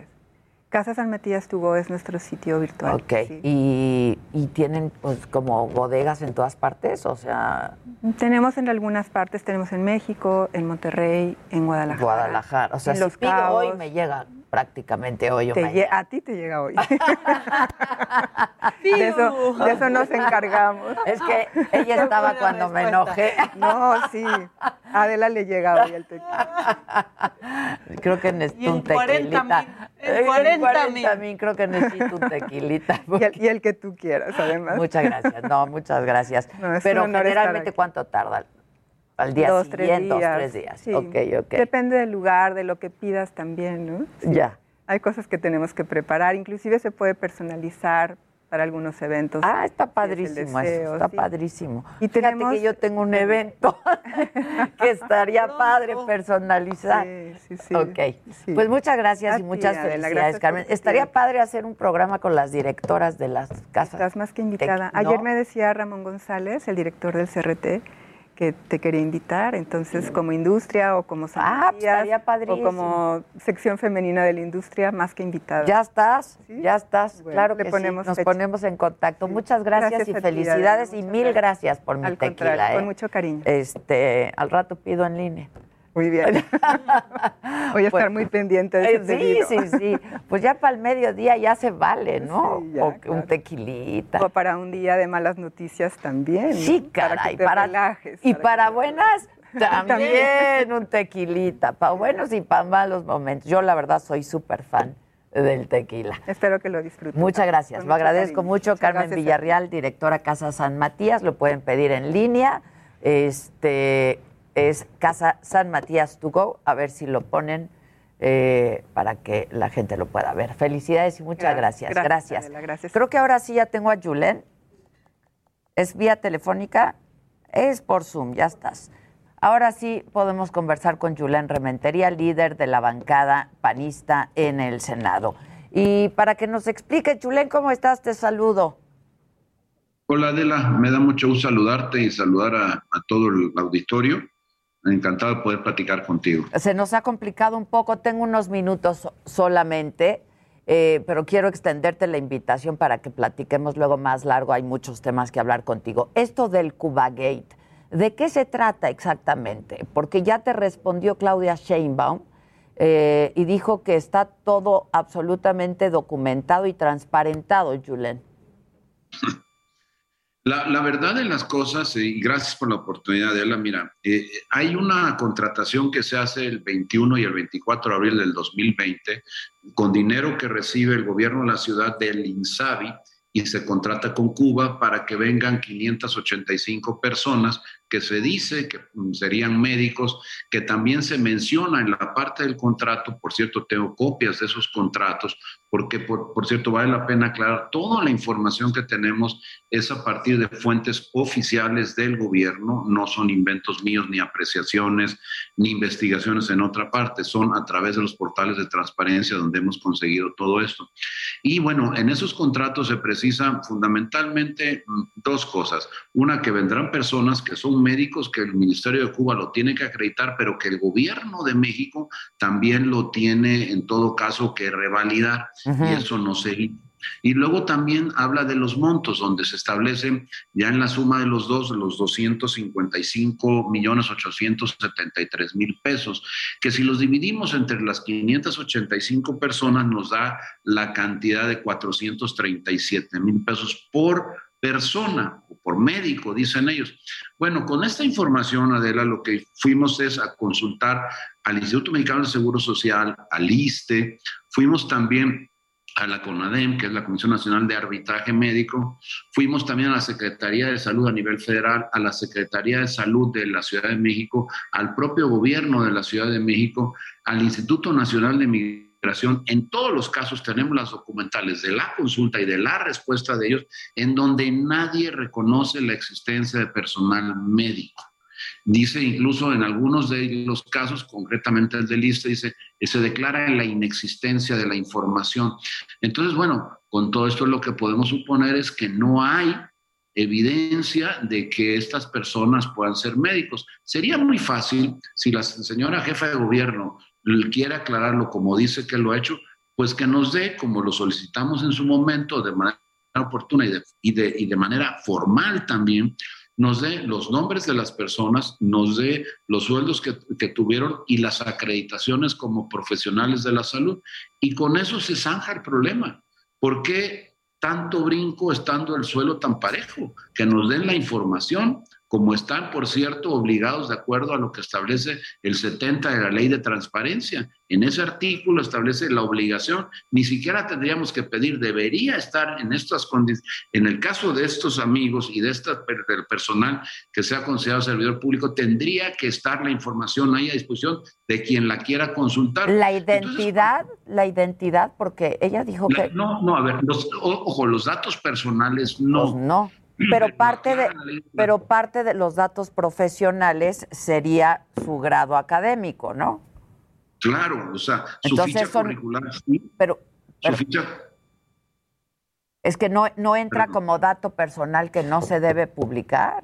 Casa San Matías to go es nuestro sitio virtual. Ok. Y, y tienen pues como bodegas en todas partes, o sea, Tenemos en algunas partes, tenemos en México, en Monterrey, en Guadalajara. Guadalajara. O sea, en si Los pido Cabos. hoy me llega prácticamente hoy o mañana. a ti te llega hoy. de, eso, de eso nos encargamos. Es que ella estaba cuando me enojé. No, sí. A Adela le llega hoy el tequila. Creo que necesito un 40 tequilita. mil, en En 40 40 mil, creo que necesito un tequilita. Y el, y el que tú quieras, además. Muchas gracias. No, muchas gracias. No, Pero generalmente. ¿cuánto tarda? Al día dos, tres siguiente, días. dos, tres días. Sí. Ok, ok. Depende del lugar, de lo que pidas también, ¿no? Sí. Ya. Hay cosas que tenemos que preparar, inclusive se puede personalizar para algunos eventos. Ah, está es padrísimo eso, está sí. padrísimo. Y Fíjate tenemos- que yo tengo un evento que estaría padre personalizar. Sí, sí, sí. Ok, Sí. pues muchas gracias A y muchas Adela, felicidades, Carmen. Estaría padre hacer un programa con las directoras de las casas. Estás más que invitada. Ayer me decía Ramón González, el director del CRT, que te quería invitar, entonces como industria o como San Ah, pues, o como sección femenina de la industria, más que invitada. Ya estás, ya estás, Bueno, claro le que ponemos sí. Nos fecha. ponemos en contacto. Muchas gracias, Gracias y ti, felicidades y mil gracias. por mi Al tequila. ¿eh? con mucho cariño. Este, al rato pido en línea. Muy bien. Voy a estar muy pendiente de Eh, ese sí, pedido. sí, sí. Pues ya para el mediodía ya se vale, ¿no? Sí, ya, o un tequilita. O para un día de malas noticias también. Sí, Para caray, que te para, relajes. y para para buenas también También. un tequilita, para buenos y para malos momentos. Yo la verdad soy súper fan del tequila. Espero que lo disfruten. Muchas gracias, Con lo agradezco cariño. mucho. Muchas Carmen. Villarreal, directora Casa San Matías, lo pueden pedir en línea. Este es Casa San Matías to go, a ver si lo ponen eh, para que la gente lo pueda ver. Felicidades y muchas gracias. Gracias, Gracias. Adela, gracias. Creo que ahora sí ya tengo a Julen. ¿Es vía telefónica? Es por Zoom, ya estás. Ahora sí podemos conversar con Julen Rementería, líder de la bancada panista en el Senado. Y para que nos explique, Julen, ¿cómo estás? Te saludo. Hola Adela, me da mucho gusto saludarte y saludar a, a todo el auditorio. Encantado de poder platicar contigo. Se nos ha complicado un poco, tengo unos minutos so- solamente, eh, pero quiero extenderte la invitación para que platiquemos luego más largo. Hay muchos temas que hablar contigo. Esto del Cubagate, ¿de qué se trata exactamente? Porque ya te respondió Claudia Sheinbaum eh, y dijo que está todo absolutamente documentado y transparentado, Julen. La, la verdad de las cosas, eh, y gracias por la oportunidad, Adela, mira, eh, hay una contratación que se hace el 21 y el 24 de abril del 2020 con dinero que recibe el gobierno de la ciudad del INSABI y se contrata con Cuba para que vengan 585 personas que se dice que serían médicos, que también se menciona en la parte del contrato, por cierto, tengo copias de esos contratos, porque por, por cierto vale la pena aclarar, toda la información que tenemos es a partir de fuentes oficiales del gobierno, no son inventos míos ni apreciaciones ni investigaciones en otra parte, son a través de los portales de transparencia donde hemos conseguido todo esto. Y bueno, en esos contratos se precisan fundamentalmente mm, dos cosas. Una, que vendrán personas que son médicos, que el Ministerio de Cuba lo tiene que acreditar, pero que el gobierno de México también lo tiene en todo caso que revalidar Y eso no se hizo. Y luego también habla de los montos, donde se establece ya en la suma de los dos, los 255 millones 873 mil pesos, que si los dividimos entre las 585 personas nos da la cantidad de 437 mil pesos por persona o por médico, dicen ellos. Bueno, con esta información, Adela, lo que fuimos es a consultar al Instituto Mexicano del Seguro Social, al ISTE, fuimos también a la CONADEM, que es la Comisión Nacional de Arbitraje Médico. Fuimos también a la Secretaría de Salud a nivel federal, a la Secretaría de Salud de la Ciudad de México, al propio gobierno de la Ciudad de México, al Instituto Nacional de Migración. En todos los casos tenemos las documentales de la consulta y de la respuesta de ellos, en donde nadie reconoce la existencia de personal médico. Dice incluso en algunos de los casos, concretamente el del ISTE, dice que se declara la inexistencia de la información. Entonces, bueno, con todo esto lo que podemos suponer es que no hay evidencia de que estas personas puedan ser médicos. Sería muy fácil si la señora jefa de gobierno quiere aclararlo como dice que lo ha hecho, pues que nos dé, como lo solicitamos en su momento, de manera oportuna y de, y de, y de manera formal también, nos dé los nombres de las personas, nos dé los sueldos que, que, tuvieron y las acreditaciones como profesionales de la salud. Y con eso se zanja el problema. ¿Por qué tanto brinco estando el suelo tan parejo? Que nos den la información como están, por cierto, obligados de acuerdo a lo que establece el 70 de la ley de transparencia. En ese artículo establece la obligación, ni siquiera tendríamos que pedir, debería estar en estas condiciones. En el caso de estos amigos y de este del personal que sea considerado servidor público, tendría que estar la información ahí a disposición de quien la quiera consultar. La identidad, la identidad, porque ella dijo la, que... No, no, a ver, los, ojo, los datos personales no. Pues no. Pero parte de, pero parte de los datos profesionales sería su grado académico, ¿no? Claro, o sea, su Entonces ficha son, curricular, sí. Pero, pero, su ficha. Es que no, no entra pero, como dato personal que no se debe publicar.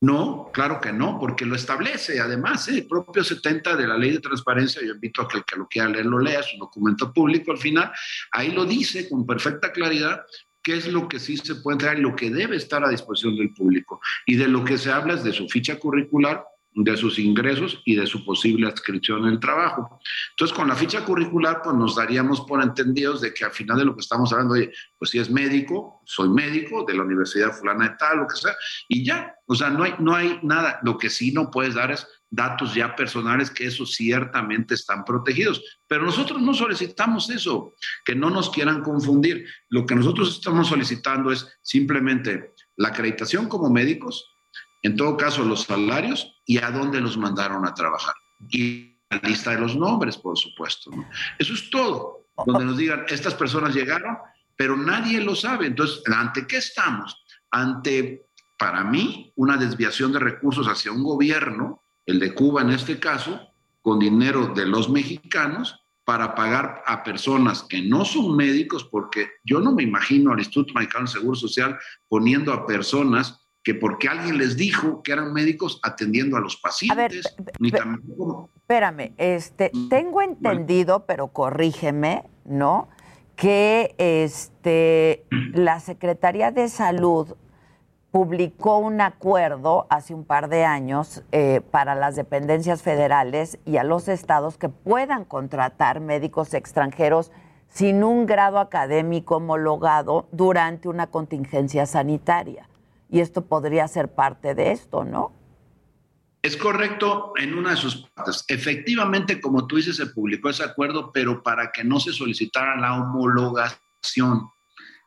No, claro que no, porque lo establece. Además, ¿eh? el propio 70 de la ley de transparencia, yo invito a que el que lo quiera leer lo lea, es un documento público al final, ahí lo dice con perfecta claridad qué es lo que sí se puede entrar y lo que debe estar a disposición del público. Y de lo que se habla es de su ficha curricular, de sus ingresos y de su posible adscripción en el trabajo. Entonces, con la ficha curricular, pues nos daríamos por entendidos de que al final de lo que estamos hablando, oye, pues si es médico, soy médico de la Universidad Fulana de Tal, lo que sea, y ya, o sea, no hay, no hay nada. Lo que sí no puedes dar es datos ya personales, que esos ciertamente están protegidos. Pero nosotros no solicitamos eso, que no nos quieran confundir. Lo que nosotros estamos solicitando es simplemente la acreditación como médicos, en todo caso los salarios y a dónde los mandaron a trabajar. Y la lista de los nombres, por supuesto. ¿no? Eso es todo. Donde nos digan, estas personas llegaron, pero nadie lo sabe. Entonces, ¿ante qué estamos? Ante, para mí, una desviación de recursos hacia un gobierno, el de Cuba en este caso, con dinero de los mexicanos, para pagar a personas que no son médicos, porque yo no me imagino al Instituto Mexicano de Seguro Social poniendo a personas que porque alguien les dijo que eran médicos atendiendo a los pacientes. A ver, ni tampoco... Espérame, este, tengo entendido, pero corrígeme, ¿no? Que este, la Secretaría de Salud publicó un acuerdo hace un par de años eh, para las dependencias federales y a los estados que puedan contratar médicos extranjeros sin un grado académico homologado durante una contingencia sanitaria y esto podría ser parte de esto, ¿no? Es correcto en una de sus partes. Efectivamente, como tú dices, se publicó ese acuerdo, pero para que no se solicitara la homologación.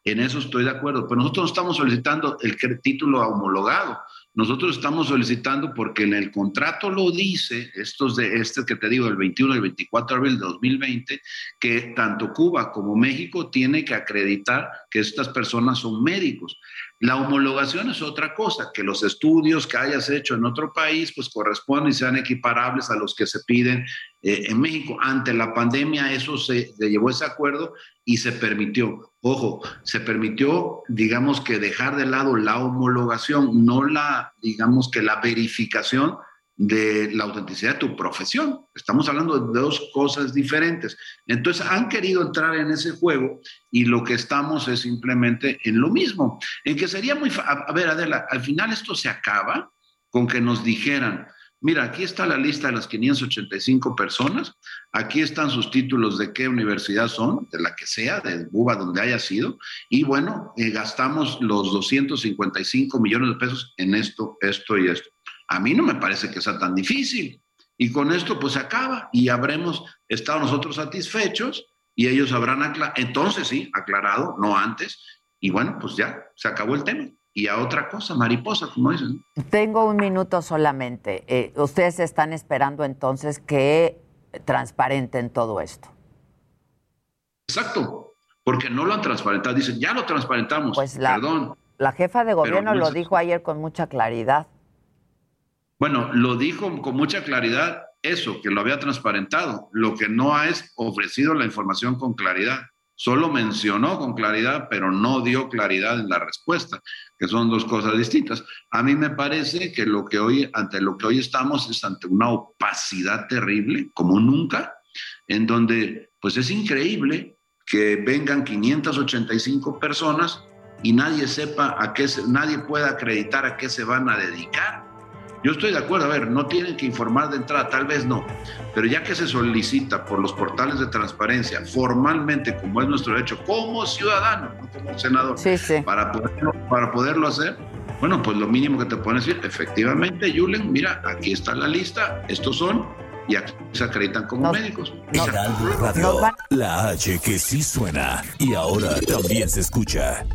En eso estoy de acuerdo, pero nosotros no estamos solicitando el título homologado. Nosotros estamos solicitando porque en el contrato lo dice, estos de este que te digo, el 21 y el 24 de abril de 2020, que tanto Cuba como México tiene que acreditar que estas personas son médicos. La homologación es otra cosa, que los estudios que hayas hecho en otro país pues corresponden y sean equiparables a los que se piden eh, en México. Ante la pandemia eso se, se llevó ese acuerdo y se permitió. Ojo, se permitió, digamos que dejar de lado la homologación, no la, digamos que la verificación de la autenticidad de tu profesión. Estamos hablando de dos cosas diferentes. Entonces han querido entrar en ese juego y lo que estamos es simplemente en lo mismo. En que sería muy... A ver, Adela, al final esto se acaba con que nos dijeran, mira, aquí está la lista de las 585 personas, aquí están sus títulos de qué universidad son, de la que sea, de Buba, donde haya sido, y bueno, eh, gastamos los 255 millones de pesos en esto, esto y esto. A mí no me parece que sea tan difícil. Y con esto pues se acaba y habremos estado nosotros satisfechos y ellos habrán aclarado, entonces sí, aclarado, no antes. Y bueno, pues ya, se acabó el tema. Y a otra cosa, mariposa, como dicen. Tengo un minuto solamente. Eh, ustedes están esperando entonces que transparenten todo esto. Exacto, porque no lo han transparentado. Dicen, ya lo transparentamos. Pues la, Perdón. La jefa de gobierno no lo dijo ayer con mucha claridad. Bueno, lo dijo con mucha claridad eso, que lo había transparentado. Lo que no ha es ofrecido la información con claridad. solo mencionó con claridad, pero no dio claridad en la respuesta, que son dos cosas distintas. A mí me parece que lo que hoy, ante lo que hoy estamos es ante una opacidad terrible, como nunca, en donde pues es increíble que vengan 585 personas y nadie sepa a qué nadie pueda acreditar a qué se van a dedicar. Yo estoy de acuerdo, a ver, no tienen que informar de entrada, tal vez no, pero ya que se solicita por los portales de transparencia formalmente, como es nuestro derecho, como ciudadano, no como senador, Para, poderlo, para poderlo hacer, bueno, pues lo mínimo que te pueden decir, efectivamente, Julen, mira, aquí está la lista, estos son, y aquí se acreditan como médicos. Radio, la H que sí suena y ahora también se escucha.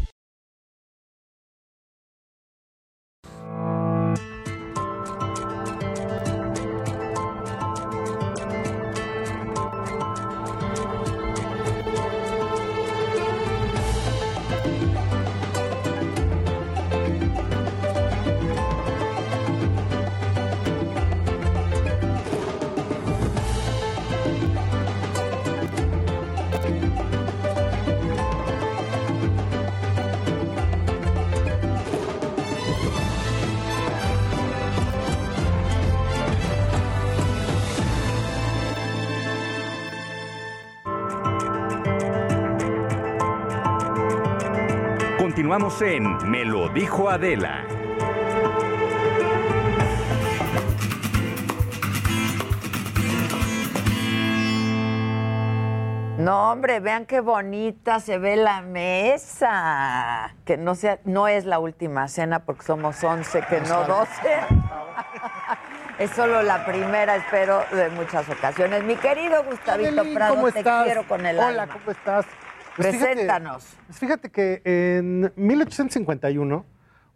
Continuamos en Me lo dijo Adela. No, hombre, vean qué bonita se ve la mesa. Que no sea, no es la última cena porque somos 11, que no 12. es solo la primera, espero, de muchas ocasiones. Mi querido Gustavito Prado, ¿cómo te estás? quiero con el Hola, alma. ¿cómo estás? Pues fíjate- Preséntanos. pues fíjate que en 1851,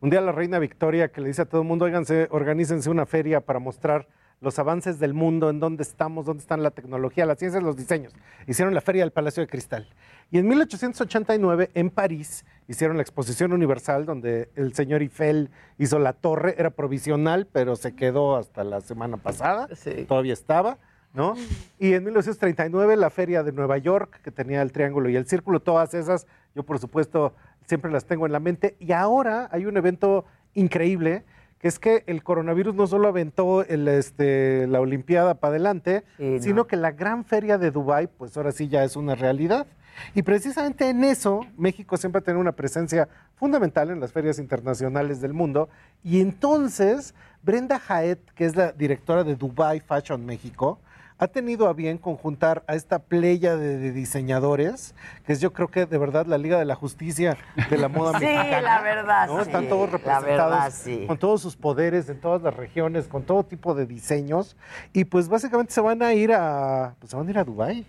un día la reina Victoria que le dice a todo el mundo, óiganse, organícense una feria para mostrar los avances del mundo, en dónde estamos, dónde están la tecnología, las ciencias, los diseños. Hicieron la feria del Palacio de Cristal. Y en 1889, en París, hicieron la exposición universal donde el señor Eiffel hizo la torre, era provisional, pero se quedó hasta la semana pasada, todavía estaba. ¿No? Y en 1939 la feria de Nueva York, que tenía el triángulo y el círculo, todas esas, yo por supuesto siempre las tengo en la mente. Y ahora hay un evento increíble, que es que el coronavirus no solo aventó el, este, la Olimpiada para adelante, no. sino que la gran feria de Dubái, pues ahora sí ya es una realidad. Y precisamente en eso, México siempre ha tenido una presencia fundamental en las ferias internacionales del mundo. Y entonces, Brenda Jaet, que es la directora de Dubai Fashion México, ha tenido a bien conjuntar a esta playa de, de diseñadores, que es yo creo que de verdad la Liga de la Justicia de la moda Sí, mexicana. la verdad, ¿no? sí, Están todos representados verdad, sí. con todos sus poderes en todas las regiones, con todo tipo de diseños. Y pues básicamente se van a ir a, pues se van a ir a Dubái.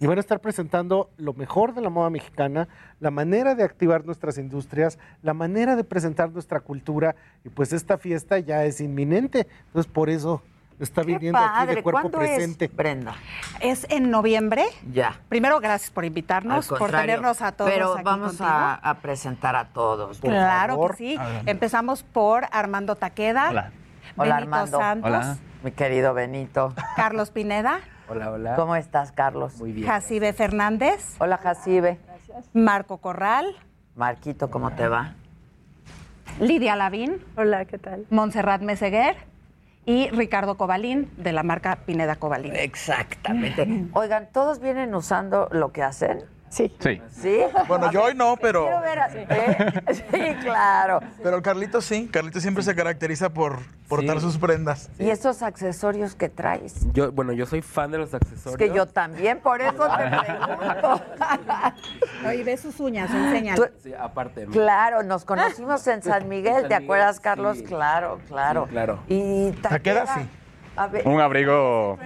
Y van a estar presentando lo mejor de la moda mexicana, la manera de activar nuestras industrias, la manera de presentar nuestra cultura. Y pues esta fiesta ya es inminente. Entonces por eso está viniendo aquí padre. de cuerpo ¿Cuándo es, presente. Brenda? Es en noviembre. Ya. Primero, gracias por invitarnos, por tenernos a todos Pero aquí vamos a, a presentar a todos. por Claro favor. que sí. Empezamos por Armando Taqueda, Hola. Hola, Benito Armando. Santos, Mi querido Benito. Carlos Pineda, Hola, hola. ¿Cómo estás, Carlos? Muy Jacibe Fernández, Hola, Jacibe. Marco Corral, Marquito, ¿cómo te va? Lidia Lavín. Hola, ¿qué tal? Montserrat Meseguer y Ricardo Cobalín de la marca Pineda Cobalín. Exactamente. Oigan, ¿todos vienen usando lo que hacen? Sí. Sí. ¿Sí? Bueno, yo hoy no, pero. Quiero ver a- ¿eh? Sí, claro. Pero el Carlito sí. Carlito siempre se caracteriza por portar sus prendas. ¿Y esos accesorios que traes? Yo, bueno, yo soy fan de los Es accesorios. que yo también, por eso te pregunto. y ve sus uñas, enséñale. Sí, aparte. Claro, nos conocimos en San Miguel, ¿te acuerdas, Carlos? sí. Claro, claro. Sí, claro. Y Taqueda, sí. A ver, Un abrigo.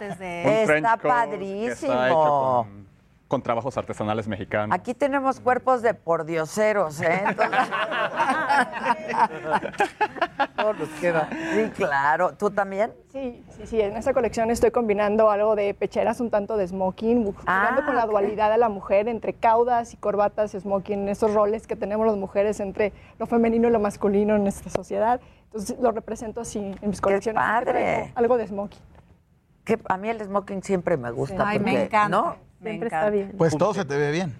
es de... un trench Está coat que padrísimo. Con, trabajos artesanales mexicanos. Aquí tenemos cuerpos de pordioseros, ¿eh? Entonces- nos queda. Sí, claro. ¿Tú también? Sí, sí, sí. En esta colección estoy combinando algo de pecheras, un tanto de smoking, jugando con la ok. dualidad de la mujer entre caudas y corbatas smoking, esos roles que tenemos las mujeres entre lo femenino y lo masculino en esta sociedad. Entonces lo represento así en mis colecciones. que padre! Algo de smoking. Que a mí el smoking siempre me gusta. Ay, me porque, encanta, ¿no? Siempre está bien. Pues todo se te ve bien.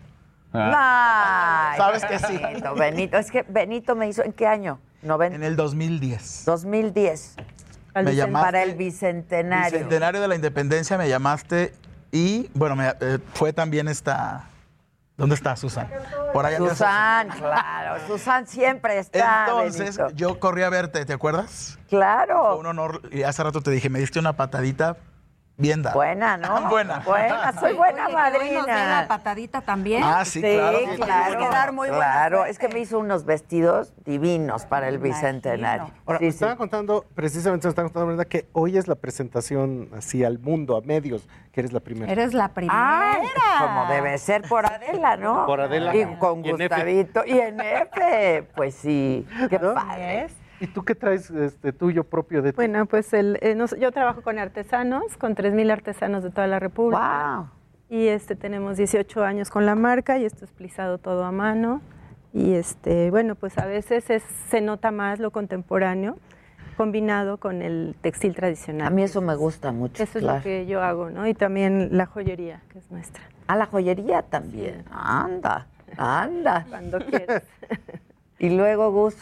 Ay, Sabes que sí. Benito, Benito, es que Benito me hizo, ¿en qué año? En el 2010. 2010. Me llamaste- Para el bicentenario. Bicentenario de la Independencia me llamaste y, bueno, me, eh, fue también esta... ¿Dónde está Susan? Por allá. Susan, claro, Susan siempre está. Entonces, Benito. yo corrí a verte, ¿te acuerdas? Claro. Fue un honor y hace rato te dije, me diste una patadita bien dada. Buena, ¿no? Buena. Buena, soy buena Oye, que hoy nos dé la madrina. patadita también. Ah, sí, claro. Sí, claro. que dar muy buena claro, es que me hizo unos vestidos divinos para el bicentenario. Ahora, Sí, me sí. estaba contando, precisamente me estaba contando, Brenda, que hoy es la presentación así al mundo, a medios, que eres la primera. Eres la primera. Ay, como debe ser por Adela, ¿no? Por Adela. Y con Y en F. Gustavito. Y en F, pues sí. Qué padre. ¿Y tú qué traes este, tuyo propio de ti? Bueno, pues el, eh, nos- yo trabajo con artesanos, con 3.000 artesanos de toda la República. Wow. Y este, tenemos 18 años con la marca y esto es plisado todo a mano. Y este, bueno, pues a veces es- se nota más lo contemporáneo combinado con el textil tradicional. A mí eso me gusta mucho. Eso es claro. lo que yo hago, ¿no? Y también la joyería, que es nuestra. A la joyería también. Anda, anda. Cuando quieras. y luego, Gus.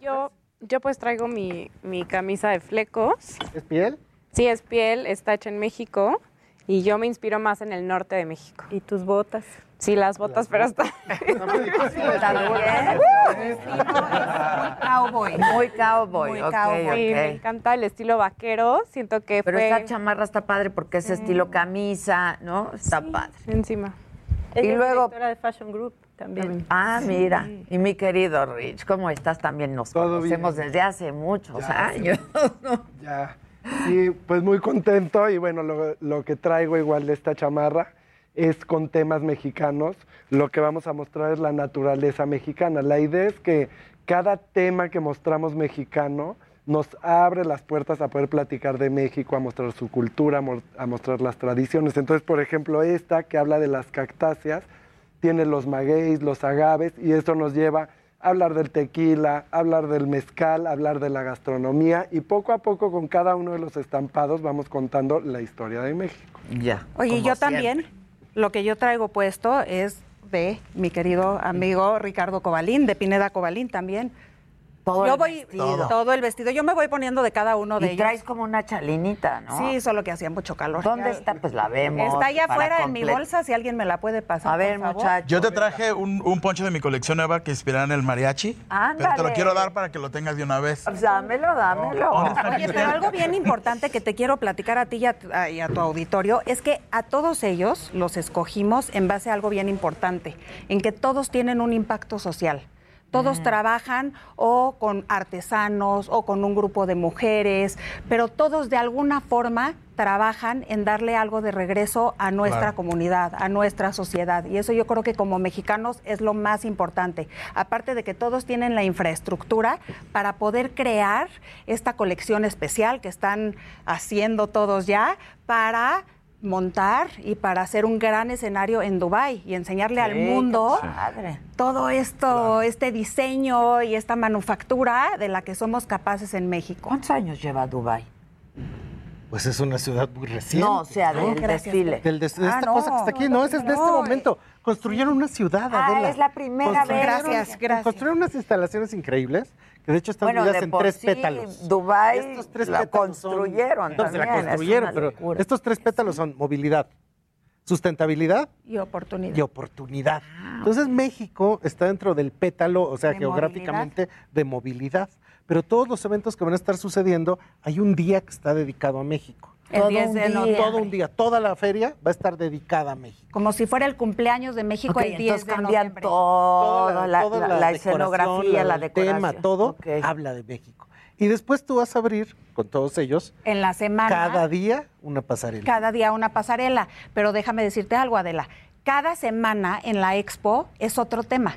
Yo, yo pues traigo mi, mi camisa de flecos. ¿Es piel? Sí, es piel, está hecha en México y yo me inspiro más en el norte de México. ¿Y tus botas? Sí, las botas, pero está... Muy cowboy. Muy cowboy. Muy ok, cowboy. ok. Sí, me encanta el estilo vaquero, siento que Pero fue... esta chamarra está padre porque es estilo camisa, ¿no? Está padre. Encima. Y luego- directora de Fashion Group también. Ah, mira. Y mi querido Rich, ¿cómo estás? También nos Todo bien. conocemos desde hace muchos Ya, años. Ya. Sí, pues muy contento y bueno, lo, lo que traigo igual de esta chamarra es con temas mexicanos. Lo que vamos a mostrar es la naturaleza mexicana. La idea es que cada tema que mostramos mexicano nos abre las puertas a poder platicar de México, a mostrar su cultura, a mostrar las tradiciones. Entonces, por ejemplo, esta que habla de las cactáceas, tiene los magueyes, los agaves, y esto nos lleva a hablar del tequila, a hablar del mezcal, a hablar de la gastronomía, y poco a poco con cada uno de los estampados vamos contando la historia de México. Ya. Oye, yo siempre. también, lo que yo traigo puesto es de mi querido amigo Ricardo Cobalín, de Pineda Cobalín también. Todo yo el voy vestido. todo el vestido. Yo me voy poniendo de cada uno de Y ellos. traes como una chalinita, ¿no? Sí, solo que hacía mucho calor. ¿Dónde Ya- está? Pues la vemos. Está allá afuera en mi bolsa, si alguien me la puede pasar. A ver, muchachos. Yo te traje un, un poncho de mi colección nueva que inspirará en el mariachi. Pero te lo Ándale. quiero dar para que lo tengas de una vez. Pues dámelo, dámelo. Oye, pero algo bien importante que te quiero platicar a ti a- y a tu auditorio es que a todos ellos los escogimos en base a algo bien importante, en que todos tienen un impacto social. Todos trabajan o con artesanos o con un grupo de mujeres, pero todos de alguna forma trabajan en darle algo de regreso a nuestra Claro. comunidad, a nuestra sociedad. Y eso yo creo que como mexicanos es lo más importante. Aparte de que todos tienen la infraestructura para poder crear esta colección especial que están haciendo todos ya para montar y para hacer un gran escenario en Dubai y enseñarle al mundo padre. todo esto, este diseño y esta manufactura de la que somos capaces en México. ¿Cuántos años lleva Dubai? Pues es una ciudad muy reciente. No, o sea, del Gracias. desfile. Del des- de Ah, esta no, cosa que está aquí, no, es de este no, momento. Construyeron una ciudad, Ah, Adela. es la primera vez. Gracias, gracias. Construyeron unas instalaciones increíbles, que de hecho están Bueno, de en por tres sí, pétalos. Dubái Estos tres la pétalos son- construyeron la también, es pero locura. estos tres pétalos son movilidad, sustentabilidad Y oportunidad. y oportunidad. Entonces México está dentro del pétalo, o sea, De geográficamente de movilidad. Pero todos los eventos que van a estar sucediendo, hay un día que está dedicado a México. El todo 10 un de día, noviembre. todo un día, toda la feria va a estar dedicada a México. Como si fuera el cumpleaños de México Ok, el 10 entonces de cambian noviembre. todo, Toda la, toda la- la decoración, escenografía, la, decoración. tema, todo habla de México. Y después tú vas a abrir con todos ellos En la semana. cada día una pasarela. cada día una pasarela. Pero déjame decirte algo, Adela. Cada semana en la expo es otro tema.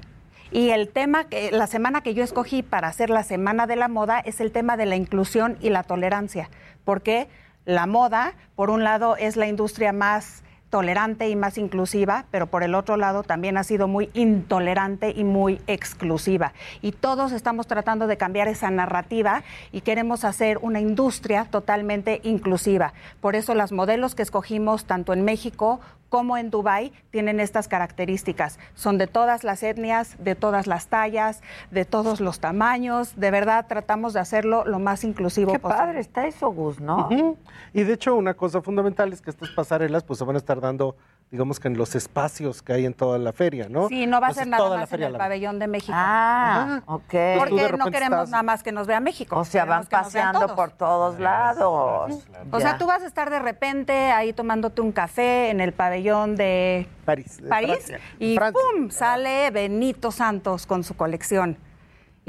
Y el tema, que, la semana que yo escogí para hacer la Semana de la Moda es el tema de la inclusión y la tolerancia. Porque la moda, por un lado, es la industria más tolerante y más inclusiva, pero por el otro lado también ha sido muy intolerante y muy exclusiva. Y todos estamos tratando de cambiar esa narrativa y queremos hacer una industria totalmente inclusiva. Por eso las modelos que escogimos tanto en México como en Dubái, tienen estas características. Son de todas las etnias, de todas las tallas, de todos los tamaños. De verdad, tratamos de hacerlo lo más inclusivo Qué posible. padre está eso, Gus, ¿no? Y de hecho, una cosa fundamental es que estas pasarelas pues se van a estar dando, digamos que en los espacios que hay en toda la feria, ¿no? Sí, no va a Entonces, ser nada más en el la pabellón de México. Ah, ok. Porque no queremos estás- nada más que nos vea México. O sea, van paseando todos. por todos lados. O sea, tú vas a estar de repente ahí tomándote un café en el pabellón de París, de París Francia. y Francia. ¡pum! sale Benito Santos con su colección.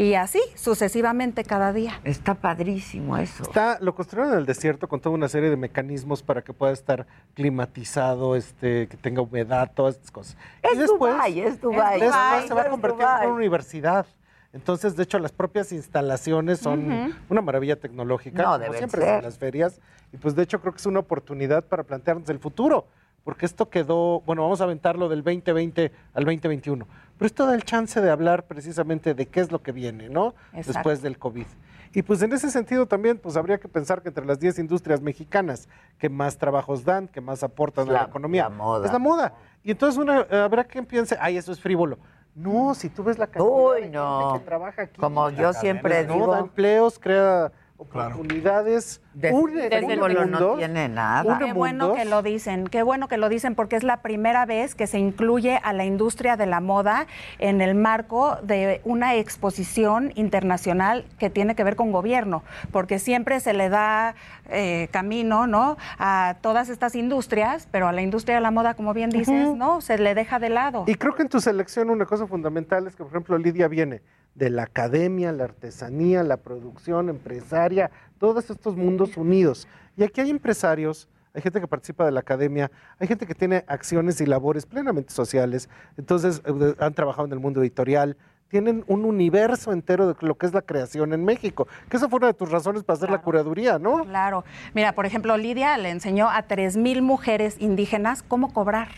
Y así, sucesivamente cada día. Está padrísimo eso. Está, lo construyeron en el desierto con toda una serie de mecanismos para que pueda estar climatizado, este, que tenga humedad, todas estas cosas. Es Dubái, es Dubái. Después Dubái, se va a es convertir en una universidad. Entonces, de hecho, las propias instalaciones son una maravilla tecnológica, No, como siempre ser. en las ferias. Y pues, de hecho, creo que es una oportunidad para plantearnos el futuro. Porque esto quedó, bueno, vamos a aventarlo del 2020 al 2021. Pero esto da el chance de hablar precisamente de qué es lo que viene, ¿no? Exacto. Después del COVID. Y pues en ese sentido también, pues habría que pensar que entre las 10 industrias mexicanas que más trabajos dan, que más aportan a La- economía, la moda. es la moda. Y entonces una, eh, habrá quien piense, ay, eso es frívolo. No, si tú ves la cantidad Uy, de gente que trabaja aquí. Como yo siempre ¿no? digo. Da empleos, crea oportunidades, De une frívolo no mundos, tiene nada. Qué bueno que lo dicen, qué bueno que lo dicen porque es la primera vez que se incluye a la industria de la moda en el marco de una exposición internacional que tiene que ver con gobierno, porque siempre se le da eh, camino, ¿no? A todas estas industrias, pero a la industria de la moda, como bien dices, no, se le deja de lado. Y creo que en tu selección una cosa fundamental es que, por ejemplo, Lidia viene de la academia, la artesanía, la producción, empresaria, todos estos mundos unidos. Y aquí hay empresarios, hay gente que participa de la academia, hay gente que tiene acciones y labores plenamente sociales, entonces eh, han trabajado en el mundo editorial, tienen un universo entero de lo que es la creación en México, que esa fue una de tus razones para hacer la curaduría, ¿no? Claro. Mira, por ejemplo, Lidia le enseñó a 3.000 mujeres indígenas cómo cobrar.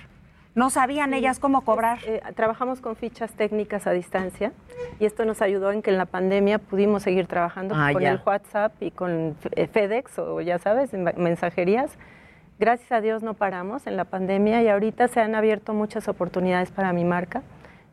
No sabían ellas cómo cobrar. Eh, trabajamos con fichas técnicas a distancia y esto nos ayudó en que en la pandemia pudimos seguir trabajando Ah, con ya. el WhatsApp y con eh, FedEx o ya sabes, en mensajerías. Gracias a Dios no paramos en la pandemia y ahorita se han abierto muchas oportunidades para mi marca.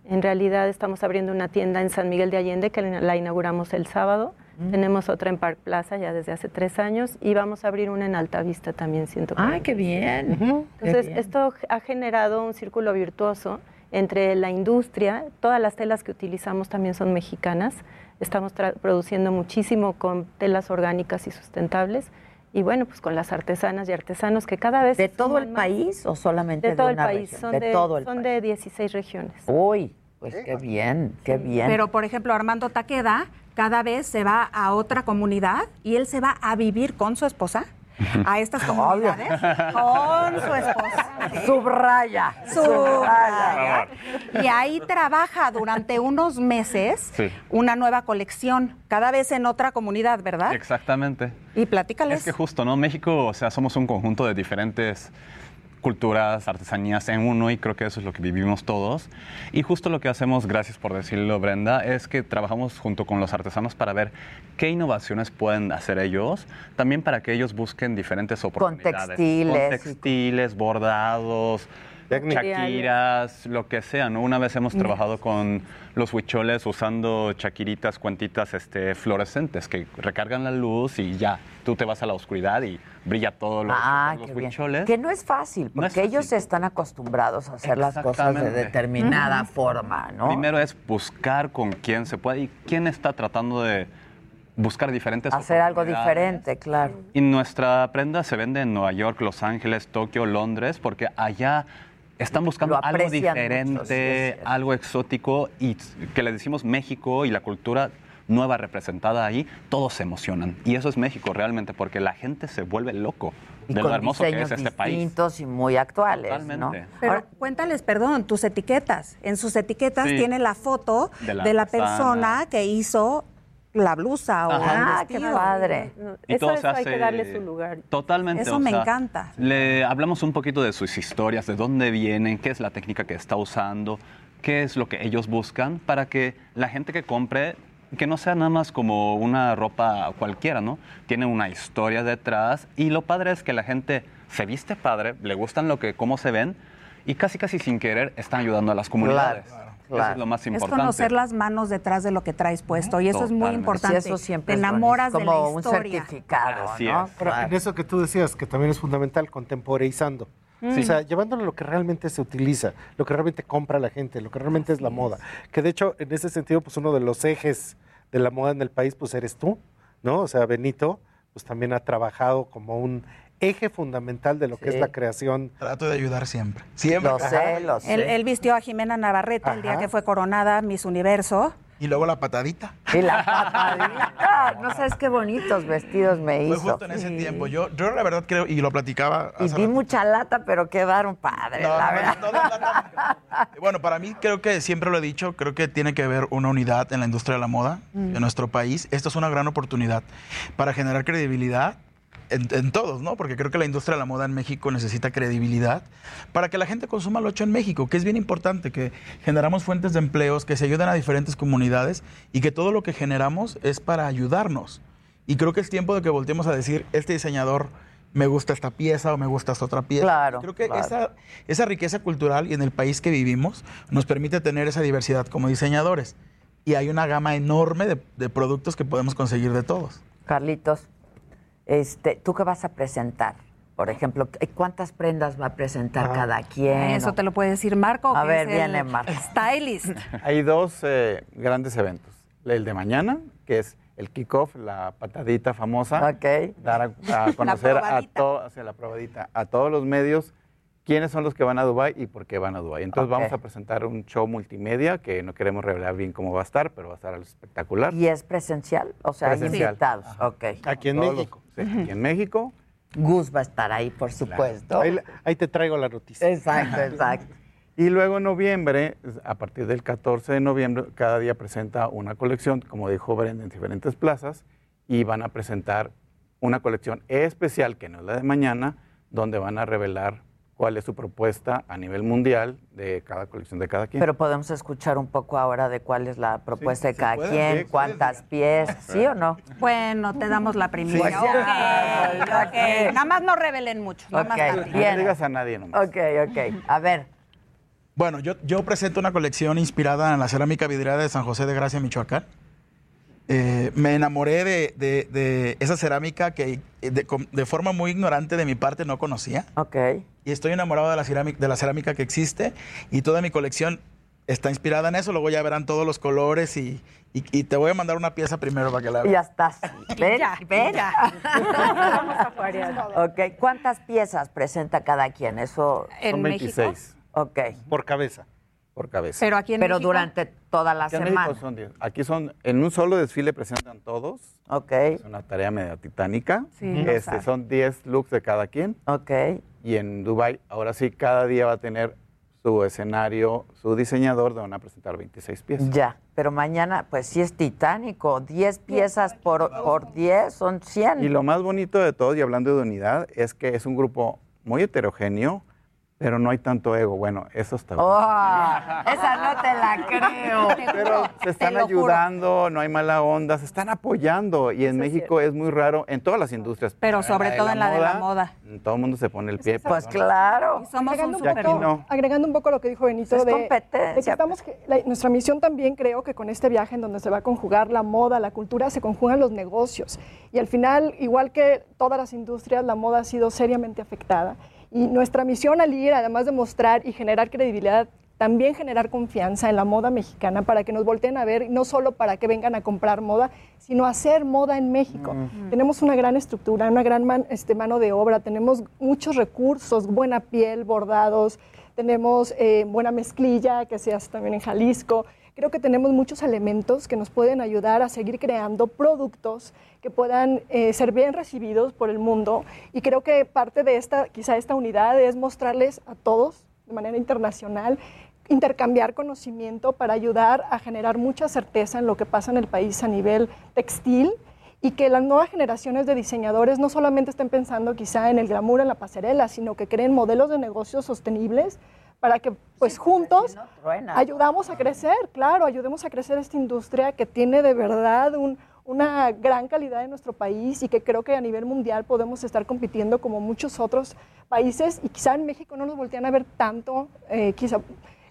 En realidad estamos abriendo una tienda en San Miguel de Allende que la inauguramos el sábado. Tenemos otra en Park Plaza ya desde hace tres años y vamos a abrir una en Altavista también, siento. Ay, qué bien. Entonces, Qué bien. esto ha generado un círculo virtuoso entre la industria, todas las telas que utilizamos también son mexicanas, estamos tra- produciendo muchísimo con telas orgánicas y sustentables, y bueno, pues con las artesanas y artesanos que cada vez... ¿De todo el país o solamente de, De todo el una país, región? son, de, de, todo el son de 16 regiones. Uy, pues qué bien, qué bien. Pero, por ejemplo, Armando Taqueda cada vez se va a otra comunidad y él se va a vivir con su esposa a estas comunidades con su esposa. Subraya. Subraya. Y ahí trabaja durante unos meses Sí. una nueva colección, cada vez en otra comunidad, ¿verdad? Exactamente. Y platícales. Es que justo, ¿no? México, o sea, somos un conjunto de diferentes culturas, artesanías en uno y creo que eso es lo que vivimos todos. Y justo lo que hacemos, gracias por decirlo Brenda, es que trabajamos junto con los artesanos para ver qué innovaciones pueden hacer ellos, también para que ellos busquen diferentes oportunidades. textiles Con textiles, bordados, chaquiras, lo que sea, ¿no? Una vez hemos Mm. trabajado con los huicholes usando chaquiritas, cuentitas este, fluorescentes que recargan la luz y ya, tú te vas a la oscuridad y brilla todo lo, Ah, los qué bien. huicholes. Que no es fácil, No es porque ellos están acostumbrados a hacer las cosas de determinada forma, ¿no? Primero es buscar con quién se puede y quién está tratando de buscar diferentes Hacer algo diferente, claro. Y nuestra prenda se vende en Nueva York, Los Ángeles, Tokio, Londres, porque allá están buscando algo mucho, diferente, algo exótico y que le decimos México y la cultura nueva representada ahí, todos se emocionan. Y eso es México realmente, porque la gente se vuelve loco Y de con lo hermoso que es este país. distintos y muy actuales, Totalmente. ¿no? Pero cuéntales, perdón, tus etiquetas. En sus etiquetas Sí. tiene la foto De la de la artesana. persona que hizo la blusa o Ah, qué padre. Y Eso, todo eso se hay que hace- darle su lugar. Totalmente. Eso o me sea, encanta. Le hablamos un poquito de sus historias, de dónde vienen, qué es la técnica que está usando, qué es lo que ellos buscan para que la gente que compre, que no sea nada más como una ropa cualquiera, ¿no? Tiene una historia detrás y lo padre es que la gente se viste padre, le gustan lo que, cómo se ven, y casi casi sin querer están ayudando a las comunidades. Eso es lo más Es importante. conocer las manos detrás de lo que traes puesto y eso es muy importante. Sí, eso siempre Te es enamoras de la Como un historia. certificado, Así ¿no? es. Pero en eso que tú decías, que también es fundamental, contemporeizando. Sí. O sea, llevándolo a lo que realmente se utiliza, lo que realmente compra la gente, lo que realmente es la moda. Que de hecho, en ese sentido, pues uno de los ejes de la moda en el país, pues eres tú, ¿no? O sea, Benito, pues también ha trabajado como un eje fundamental de lo que es la creación. Trato de ayudar siempre. Siempre. Lo sé, lo sé. Él, él vistió a Jimena Navarrete el día que fue coronada Miss Universo. Y luego la patadita. Y la patadita. No sabes qué bonitos vestidos me Fue hizo. justo en ese tiempo. Yo, yo la verdad creo, y lo platicaba Y di mucha lata, pero quedaron padres, No, la no, verdad. no, no, no, Bueno, para mí creo que siempre lo he dicho, creo que tiene que haber una unidad en la industria de la moda Mm. en nuestro país. Esto es una gran oportunidad para generar credibilidad en, en todos, ¿no? Porque creo que la industria de la moda en México necesita credibilidad para que la gente consuma lo hecho en México, que es bien importante, que generamos fuentes de empleos, que se ayuden a diferentes comunidades y que todo lo que generamos es para ayudarnos. Y creo que es tiempo de que volteemos a decir, este diseñador me gusta esta pieza o me gusta esta otra pieza. Claro, Creo que claro. esa, esa riqueza cultural y en el país que vivimos nos permite tener esa diversidad como diseñadores. Y hay una gama enorme de, de productos que podemos conseguir de todos. Carlitos, este, ¿tú qué vas a presentar? Por ejemplo, ¿cuántas prendas va a presentar cada quien? Eso te lo puede decir Marco. A que ver, es el viene Marco. Stylist. Hay dos eh, grandes eventos. El de mañana, que es el kickoff, la patadita famosa. Dar a, a conocer a, to- hacia la probadita, a todos los medios quiénes son los que van a Dubai y por qué van a Dubai. Entonces vamos a presentar un show multimedia que no queremos revelar bien cómo va a estar, pero va a estar algo espectacular. ¿Y es presencial? O sea, hay invitados. Ok. Aquí en Todos México. los- sí, aquí en México. Gus va a estar ahí, por supuesto. Ahí, ahí te traigo la noticia. Exacto, exacto. Y luego en noviembre, a partir del 14 de noviembre, cada día presenta una colección, como dijo Brenda, en diferentes plazas, y van a presentar una colección especial, que no es la de mañana, donde van a revelar cuál es su propuesta a nivel mundial de cada colección de cada quien. Pero podemos escuchar un poco ahora de cuál es la propuesta de cada puede, quien, sí, cuántas piezas, ¿sí o no? Bueno, te damos la primicia. Sí. Nada más no revelen mucho. Nada más Ok, tantito. No le digas a nadie nomás. Ok, ok. A ver. Bueno, yo, yo presento una colección inspirada en la cerámica vidriada de San José de Gracia, Michoacán. Eh, me enamoré de, de- de esa cerámica que eh, de, de forma muy ignorante de mi parte no conocía. Ok. Y estoy enamorado de la, cerámica, de la cerámica que existe y toda mi colección está inspirada en eso. Luego ya verán todos los colores y, y- y te voy a mandar una pieza primero para que la veas. ya estás. Ven, Ya, ven. ya. Vamos a Ok, ¿cuántas piezas presenta cada quien? Eso ¿En Son México? 26 Ok. Por cabeza. Por cabeza. Pero aquí en Pero México. durante toda la Aquí en México semana. son 10. Aquí son, en un solo desfile presentan todos. Ok. Es una tarea media titánica. Sí, Este, son 10 looks de cada quien. Ok. Y en Dubai, ahora sí, cada día va a tener su escenario, su diseñador, van a presentar 26 piezas. Ya, pero mañana, pues sí es titánico. 10 piezas por, por 10 son 100. Y lo más bonito de todo, y hablando de unidad, es que es un grupo muy heterogéneo, pero no hay tanto ego. Bueno, eso está bien. Oh, esa no te la creo. Pero se están juro. ayudando, no hay mala onda, se están apoyando. Y en México es muy raro, en todas las industrias. Pero sobre todo en la de la moda. Todo el mundo se pone el pie. Pues claro. Somos un agregando, un aquí poco, no. agregando un poco lo que dijo Benito Es de, competencia. de que estamos, la- nuestra misión también creo que con este viaje en donde se va a conjugar la moda, la cultura, se conjugan los negocios. Y al final, igual que todas las industrias, la moda ha sido seriamente afectada. Y nuestra misión al ir, además de mostrar y generar credibilidad, también generar confianza en la moda mexicana para que nos volteen a ver, no solo para que vengan a comprar moda, sino hacer moda en México. Tenemos una gran estructura, una gran man- este, mano de obra, tenemos muchos recursos, buena piel, bordados, tenemos eh, buena mezclilla que se hace también en Jalisco. Creo que tenemos muchos elementos que nos pueden ayudar a seguir creando productos que puedan eh, ser bien recibidos por el mundo. Y creo que parte de esta, quizá esta unidad es mostrarles a todos de manera internacional, intercambiar conocimiento para ayudar a generar mucha certeza en lo que pasa en el país a nivel textil y que las nuevas generaciones de diseñadores no solamente estén pensando quizá en el glamour en la pasarela, sino que creen modelos de negocios sostenibles para que pues juntos truena. ayudamos a crecer, claro, ayudemos a crecer esta industria que tiene de verdad un, una gran calidad en nuestro país y que creo que a nivel mundial podemos estar compitiendo como muchos otros países y quizá en México no nos voltean a ver tanto, eh, quizá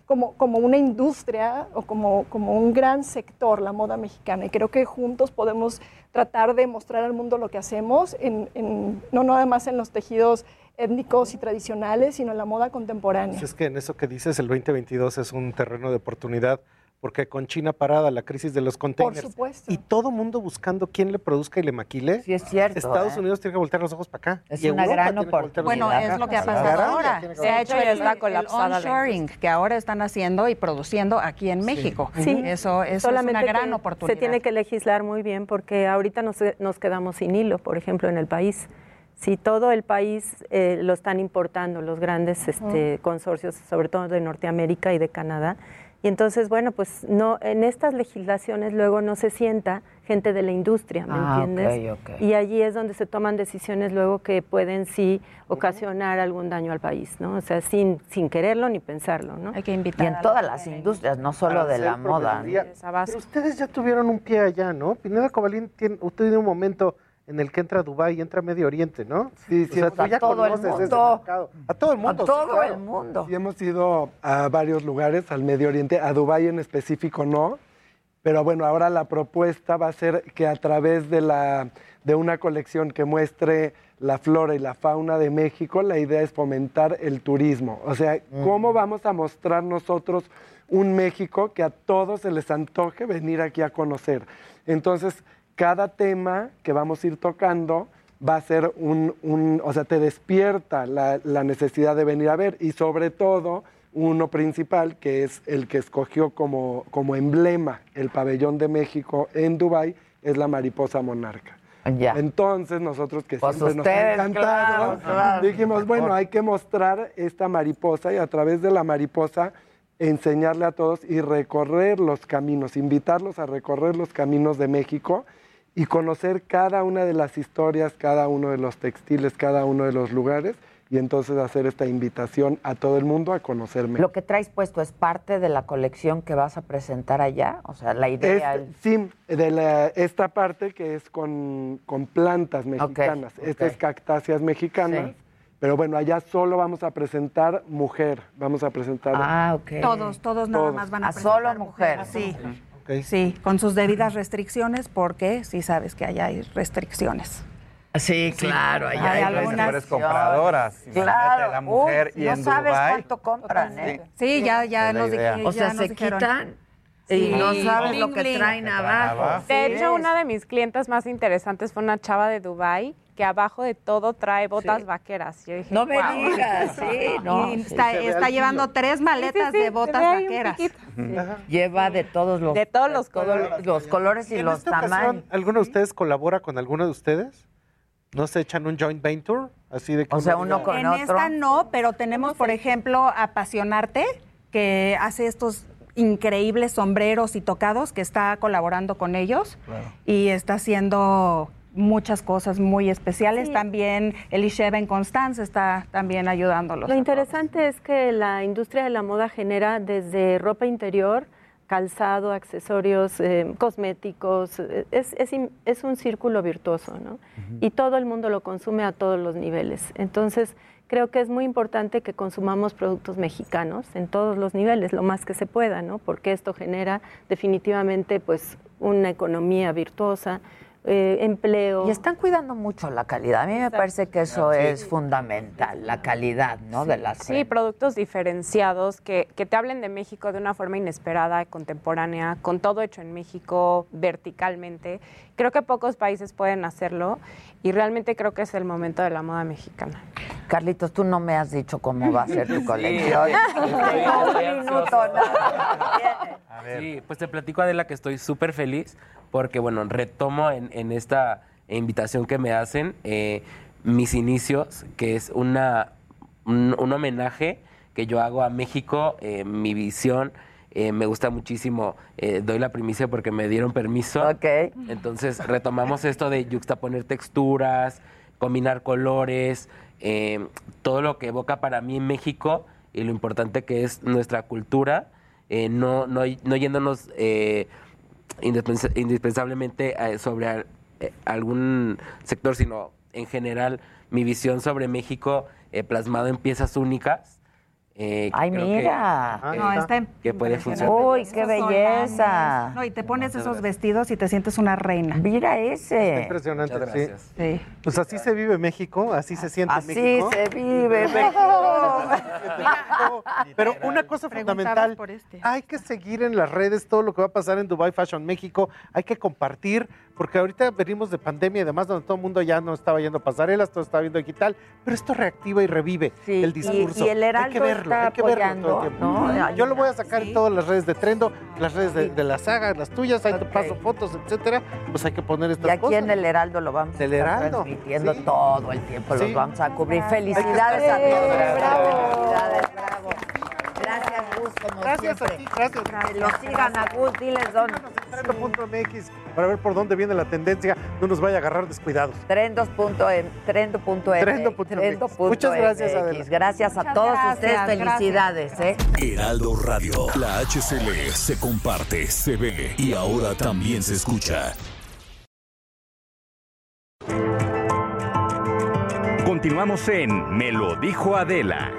como, como una industria o como, como un gran sector la moda mexicana. Y creo que juntos podemos tratar de mostrar al mundo lo que hacemos, en, en- no nada más en los tejidos étnicos y tradicionales, sino en la moda contemporánea. Pues es que en eso que dices, el 2022 es un terreno de oportunidad, porque con China parada, la crisis de los containers, supuesto. y todo mundo buscando quién le produzca y le maquile, Sí, es cierto. Estados ¿eh? Unidos tiene que voltear los ojos para acá. Es y una Europa gran los Bueno, es lo que ha pasado ahora. Se ha hecho el, está colapsada onshoring, que ahora están haciendo y produciendo aquí en México. Sí, Eso, eso es solamente una gran oportunidad. Se tiene que legislar muy bien porque ahorita nos, nos quedamos sin hilo, por ejemplo, en el país. Si todo el país eh, lo están importando los grandes este, consorcios, sobre todo de Norteamérica y de Canadá, y entonces, bueno, pues no, en estas legislaciones luego no se sienta gente de la industria, ¿me Ah, entiendes? ok, ok. Y allí es donde se toman decisiones luego que pueden sí ocasionar algún daño al país, ¿no? O sea, sin, sin quererlo ni pensarlo, ¿no? Hay que Y invitar en todas las industrias, no solo de la moda. Pero ustedes ya tuvieron un pie allá, ¿no? Pineda Cobalín tiene, usted tiene un momento en el que entra Dubái y entra Medio Oriente, ¿no? Sí, O sí, sea, tú a ya todo el mundo. A todo el mundo. A sí, todo claro. el mundo. Sí, hemos ido a varios lugares, al Medio Oriente, a Dubái en específico no, pero bueno, ahora la propuesta va a ser que a través de, la, de una colección que muestre la flora y la fauna de México, la idea es fomentar el turismo. O sea, ¿cómo vamos a mostrar nosotros un México que a todos se les antoje venir aquí a conocer? Entonces, cada tema que vamos a ir tocando va a ser un, un- o sea, te despierta la, la necesidad de venir a ver y sobre todo uno principal que es el que escogió como, como emblema el pabellón de México en Dubái es la mariposa monarca. Ya. Entonces nosotros que Pues siempre nos ha encantado, claro, claro. dijimos, bueno, hay que mostrar esta mariposa y a través de la mariposa enseñarle a todos y recorrer los caminos, invitarlos a recorrer los caminos de México y conocer cada una de las historias, cada uno de los textiles, cada uno de los lugares y entonces hacer esta invitación a todo el mundo a conocer México. Lo que traes puesto es parte de la colección que vas a presentar allá, o sea, la idea. Este- sí, de la- esta parte que es con, con plantas mexicanas. Esta ok. es cactáceas mexicanas. Sí. Pero bueno, allá solo vamos a presentar mujer. Vamos a presentar. Ah, ok. Todos, todos nada más van a A solo presentar mujer. Sí, sí, con sus debidas restricciones, porque sí sabes que allá hay restricciones. Sí, claro, allá hay hay algunas- Mujeres compradoras. Claro, la mujer Uy, y no en sabes cuánto compran, ¿eh? Sí, ya, ya la nos, idea. dije- O sea, ya se dijeron. quitan y Sí. no sabes lo que bling. traen abajo. De Sí. hecho, una de mis clientes más interesantes fue una chava de Dubai que abajo de todo trae botas Sí. vaqueras. Yo dije, No me digas, sí, no. Y está, llevando tres maletas Sí, sí, de botas vaqueras. Lleva de todos los De todos los colores, los colores y En los esta ocasión, tamaños. ¿Alguno de ustedes colabora con alguno de ustedes? ¿No se echan un joint venture? Así de que O sea, diga, uno con en otro. esta no, pero tenemos, por ejemplo, Apasionarte, que hace estos increíbles sombreros y tocados, que está colaborando con ellos y está haciendo muchas cosas muy especiales. Sí. También Elisheva en Constance está también ayudándolos. Lo interesante es que la industria de la moda genera desde ropa interior, calzado, accesorios, eh, cosméticos, eh, es, es un círculo virtuoso, ¿no? Y todo el mundo lo consume a todos los niveles. Entonces, creo que es muy importante que consumamos productos mexicanos en todos los niveles, lo más que se pueda, ¿no? Porque esto genera definitivamente, pues, una economía virtuosa, eh, empleo. Y están cuidando mucho la calidad. A mí me parece que eso es fundamental, la calidad, ¿no? De las Sí, productos diferenciados que, que te hablen de México de una forma inesperada, contemporánea, con todo hecho en México, verticalmente. Creo que pocos países pueden hacerlo y realmente creo que es el momento de la moda mexicana. Carlitos, tú no me has dicho cómo va a ser tu Sí, colección. estoy un minuto, ansioso. nada. Sí, pues te platico Adela que estoy súper feliz porque, bueno, retomo en, en esta invitación que me hacen eh, mis inicios, que es una, un, un homenaje que yo hago a México, eh, mi visión. Eh, me gusta muchísimo, eh, doy la primicia porque me dieron permiso. Entonces retomamos esto de yuxtaponer texturas, combinar colores, eh, todo lo que evoca para mí México y lo importante que es nuestra cultura, eh, no, no, no yéndonos eh, indispens- indispensablemente eh, sobre al- algún sector, sino en general mi visión sobre México eh, plasmado en piezas únicas. Eh, Ay, mira. Que, No, eh, está que puede funcionar. Uy, qué belleza. No, y te pones Muchas esos gracias. vestidos y te sientes una reina. Mira ese. Impresionante, Muchas sí. gracias. Sí. Pues así se vive México, así se siente Así México. se vive México. Pero una cosa fundamental, por este. hay que seguir en las redes todo lo que va a pasar en Dubai Fashion México, hay que compartir, porque ahorita venimos de pandemia y demás, donde todo el mundo ya no estaba yendo pasarelas, todo estaba viendo digital, pero esto reactiva y revive Sí, el y- discurso. y el hay Heraldo que verlo, está hay que verlo todo apoyando, el tiempo. ¿no? Yo lo voy a sacar en todas las redes de Trendo, las redes de, de la saga, las tuyas, ahí te paso fotos, etcétera, pues hay que poner estas Y aquí cosas. en el Heraldo lo vamos a Del estar Heraldo, transmitiendo sí. todo el tiempo, los vamos a cubrir. Hay Felicidades estar- a todos. ¡Eh, bravo! Felicidades, bravo. Gracias, Gus, como Gracias siempre. a ti, gracias. Que lo sigan a Gus, diles dónde. Trendo.mx para ver por dónde viene la tendencia, no nos vaya a agarrar descuidados. Trendos.m, trendo.m, Trendo.mx. trendo.mx. Muchas gracias, Adela. Gracias a Muchas todos gracias, ustedes, felicidades. ¿eh? Heraldo Radio. La HCL se comparte, se ve y ahora también se escucha. Continuamos en Me lo dijo Adela.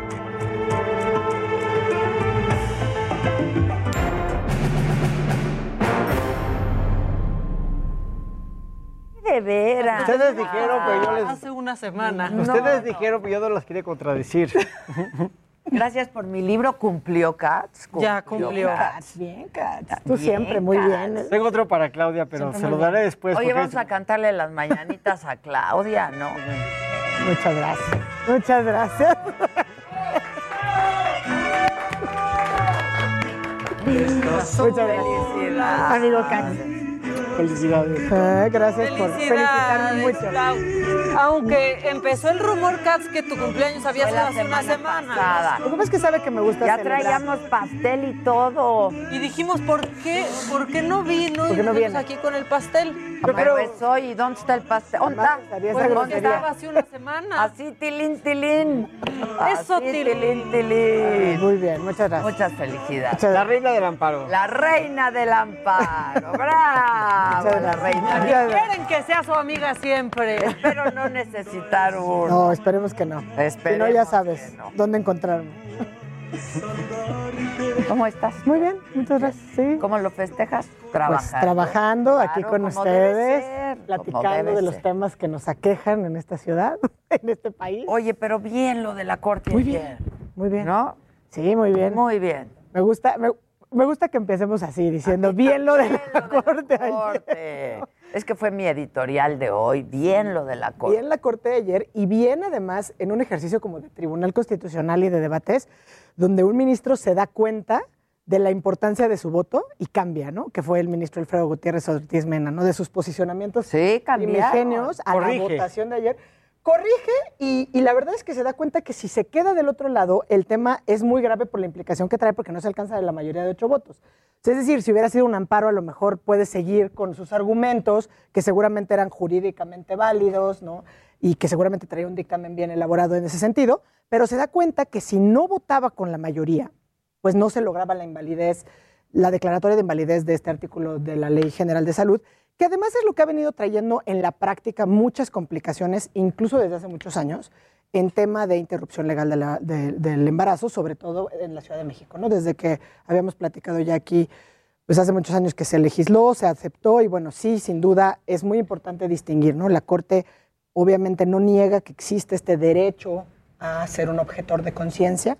De veras. Ustedes dijeron, pues yo les... Hace una semana. Ustedes dijeron, pues yo no los quería contradecir. Gracias por mi libro. ¿Cumplió, Katz? Ya cumplió. Katz. Bien, Katz. Tú siempre, muy bien. Tengo otro para Claudia, pero Siempre se lo daré después. Oye, vamos a cantarle las mañanitas a Claudia, ¿no? Muchas gracias. Muchas gracias. Muchas gracias. Amigo Cax. Felicidades. Ah, gracias por felicitarme mucho. Aunque empezó el rumor, Katz, que tu cumpleaños había sido hace una semana pasada. Lo que es que sabe que me gusta Ya celebrar. traíamos pastel y todo. Y dijimos, ¿por qué, ¿por qué no vino? ¿Por qué y no viene? aquí con el pastel. Pero es hoy. ¿Y dónde está el pastel? ¿Dónde está? Pues estaba hace una semana. Así, tilín, tilín. Eso, Así, tilín. tilín, tilín. Muy bien, muchas gracias. Muchas felicidades. Muchas La reina del amparo. La reina del amparo. ¡Bravo! Muchas La reina. Quieren que sea su amiga siempre. Espero no necesitar uno. No, esperemos que no. Si no, Esperemos ya sabes no. dónde encontrarme. ¿Cómo estás? Muy bien, muchas gracias. Sí. ¿Cómo lo festejas? Pues Trabajando. trabajando aquí con ustedes, ser, platicando de los ser. temas que nos aquejan en esta ciudad, en este país. Oye, pero bien lo de la corte Muy bien, muy bien. ¿No? Sí, muy bien. Muy bien. Me gusta, me, me gusta que empecemos así, diciendo bien lo de la Bien lo de corte. la ayer. corte. Es que fue mi editorial de hoy. Bien lo de la corte. Bien la corte de ayer y bien además en un ejercicio como de tribunal constitucional y de debates, donde un ministro se da cuenta de la importancia de su voto y cambia, ¿no? Que fue el ministro Alfredo Gutiérrez Ortiz Mena, ¿no? De sus posicionamientos Sí, cambiaron. primigenios a Corrige. la votación de ayer. Corrige y, la verdad es que se da cuenta que si se queda del otro lado, el tema es muy grave por la implicación que trae porque no se alcanza de la mayoría de ocho votos. Es decir, si hubiera sido un amparo, a lo mejor puede seguir con sus argumentos, que seguramente eran jurídicamente válidos, ¿no? Y que seguramente traía un dictamen bien elaborado en ese sentido, pero se da cuenta que si no votaba con la mayoría, pues no se lograba la invalidez, la declaratoria de invalidez de este artículo de la Ley General de Salud, que además es lo que ha venido trayendo en la práctica muchas complicaciones, incluso desde hace muchos años, en tema de interrupción legal del embarazo, sobre todo en la Ciudad de México, ¿no? Desde que habíamos platicado ya aquí, pues hace muchos años que se legisló, se aceptó y bueno, sí, sin duda es muy importante distinguir, ¿no? La Corte obviamente no niega que existe este derecho a ser un objetor de conciencia,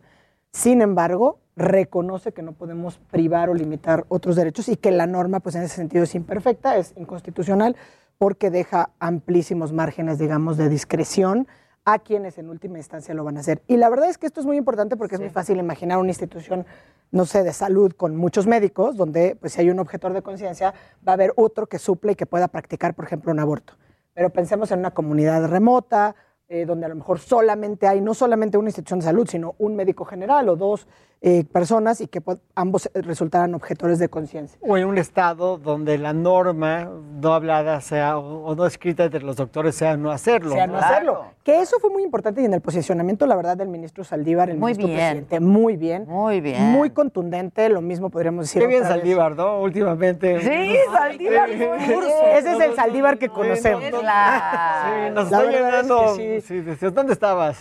sin embargo, reconoce que no podemos privar o limitar otros derechos y que la norma, pues en ese sentido es imperfecta, es inconstitucional, porque deja amplísimos márgenes, digamos, de discreción a quienes en última instancia lo van a hacer. Y la verdad es que esto es muy importante porque es muy fácil imaginar una institución, no sé, de salud con muchos médicos, donde pues si hay un objetor de conciencia, va a haber otro que suple y que pueda practicar, por ejemplo, un aborto. Pero pensemos en una comunidad remota, eh, donde a lo mejor solamente hay, no solamente una institución de salud, sino un médico general o dos, eh, personas y que po- ambos eh, resultaran objetores de conciencia. O en un estado donde la norma no hablada sea o, o no escrita entre los doctores sea no hacerlo. sea no hacerlo. Que eso fue muy importante y en el posicionamiento, la verdad, del ministro Saldívar, el Muy ministro bien. presidente, muy bien. Muy bien. Muy contundente, lo mismo podríamos decir. Qué bien otra vez. Saldívar, ¿no? Últimamente. Sí, Saldívar. Ese es el Saldívar que conocemos. Sí, nos La está es que sí. sí, decías, ¿dónde estabas?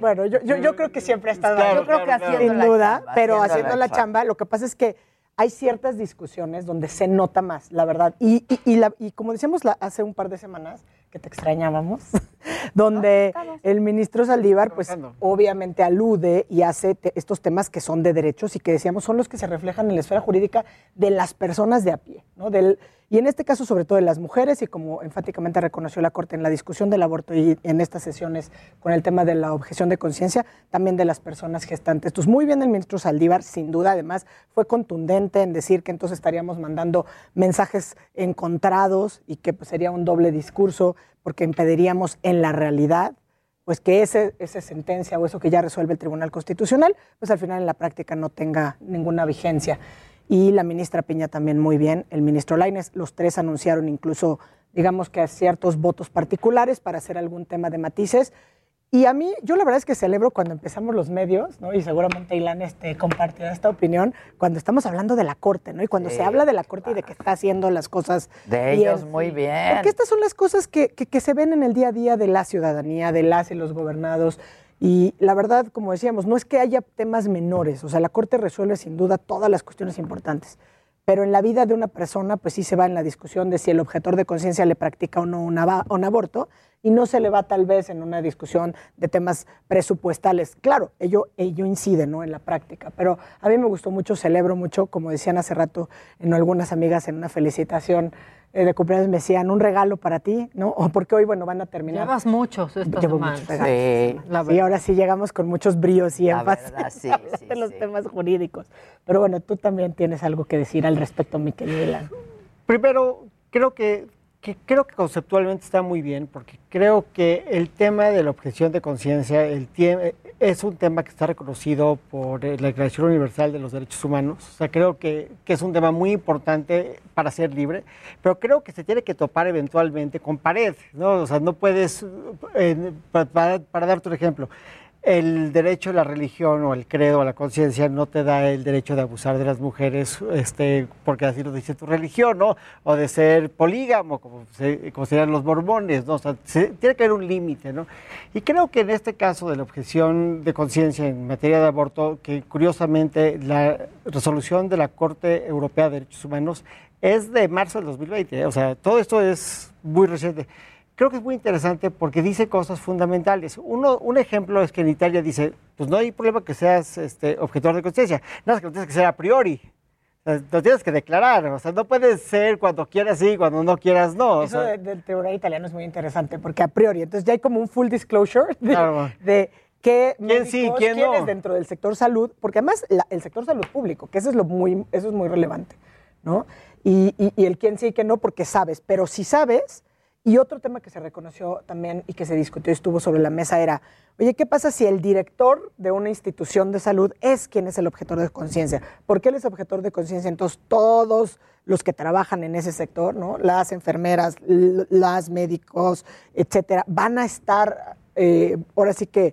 Bueno, yo, yo, yo creo que siempre ha estado Claro, ahí, Yo creo que sin la duda, chamba, pero haciendo haciendo la la chamba, lo que pasa es que hay ciertas discusiones donde se nota más, la verdad. Y, y, y la- y como decíamos la- hace un par de semanas, que te extrañábamos, donde el ministro Saldívar, pues obviamente alude y hace te- estos temas que son de derechos y que decíamos son los que se reflejan en la esfera jurídica de las personas de a pie, ¿no? Del, y en este caso, sobre todo de las mujeres, y como enfáticamente reconoció la Corte en la discusión del aborto y en estas sesiones con el tema de la objeción de conciencia, también de las personas gestantes. Entonces, muy bien el ministro Saldívar, sin duda, además, fue contundente en decir que entonces estaríamos mandando mensajes encontrados y que pues, sería un doble discurso, porque impediríamos en la realidad pues que ese, esa sentencia o eso que ya resuelve el Tribunal Constitucional, pues al final en la práctica no tenga ninguna vigencia. Y la ministra Piña también muy bien, el ministro Laines, los tres anunciaron incluso, digamos que a ciertos votos particulares para hacer algún tema de matices. Y a mí, yo la verdad es que celebro cuando empezamos los medios, ¿no? Y seguramente Ilan este, compartirá esta opinión, cuando estamos hablando de la Corte, ¿no? Y cuando Sí, se habla de la Corte y de que está haciendo las cosas De bien. ellos muy bien. Porque estas son las cosas que, que- que se ven en el día a día de la ciudadanía, de las y los gobernados. Y la verdad, como decíamos, no es que haya temas menores. O sea, la Corte resuelve sin duda todas las cuestiones importantes. Pero en la vida de una persona, pues sí se va en la discusión de si el objetor de conciencia le practica o no un, aborto, y no se le va tal vez en una discusión de temas presupuestales. Claro, ello, ello incide ¿no? en la práctica, pero a mí me gustó mucho, celebro mucho, como decían hace rato en algunas amigas en una felicitación eh, de cumpleaños, me decían, un regalo para ti, ¿no? O porque hoy, bueno, van a terminar. Llevas muchos esta Llevo muchos regalos. Sí. La y ahora sí llegamos con muchos bríos y énfasis sí, sí, en los temas jurídicos. Pero bueno, tú también tienes algo que decir al respecto, mi querido Ilan. Primero, creo que, que- creo que conceptualmente está muy bien, porque creo que el tema de la objeción de conciencia es un tema que está reconocido por eh, la Declaración Universal de los Derechos Humanos. O sea, creo que, que es un tema muy importante para ser libre, pero creo que se tiene que topar eventualmente con pared, ¿no? O sea, no puedes, eh, pa- para, para darte un ejemplo, el derecho a la religión o el credo a la conciencia no te da el derecho de abusar de las mujeres, este, porque así lo dice tu religión, ¿no? O de ser polígamo, como se consideran los mormones, ¿no? O sea, se- tiene que haber un límite, ¿no? Y creo que en este caso de la objeción de conciencia en materia de aborto, que curiosamente la resolución de la Corte Europea de Derechos Humanos es de marzo del 2020, ¿eh? o sea, todo esto es muy reciente creo que es muy interesante porque dice cosas fundamentales. Uno, un ejemplo es que en Italia dice, pues no hay problema que seas este, objetor de conciencia, nada más que lo tienes que ser a priori. O lo tienes que declarar, o sea, no puedes ser cuando quieras sí, cuando no quieras no. o Eso de- del tribunal italiano es muy interesante porque a priori, entonces ya hay como un full disclosure de, Claro. de qué ¿Quién sí, médicos, quién no? quiénes dentro del sector salud, porque además la- el sector salud público, que eso es lo muy, eso es muy relevante, ¿no? Y, y- y el quién sí y quién no, porque sabes, pero si sabes, y otro tema que se reconoció también y que se discutió y estuvo sobre la mesa era, oye, ¿qué pasa si el director de una institución de salud es quien es el objetor de conciencia? ¿Por qué él es objetor de conciencia? Entonces, todos los que trabajan en ese sector, ¿no? Las enfermeras, las médicos, etcétera, van a estar, eh, ahora sí que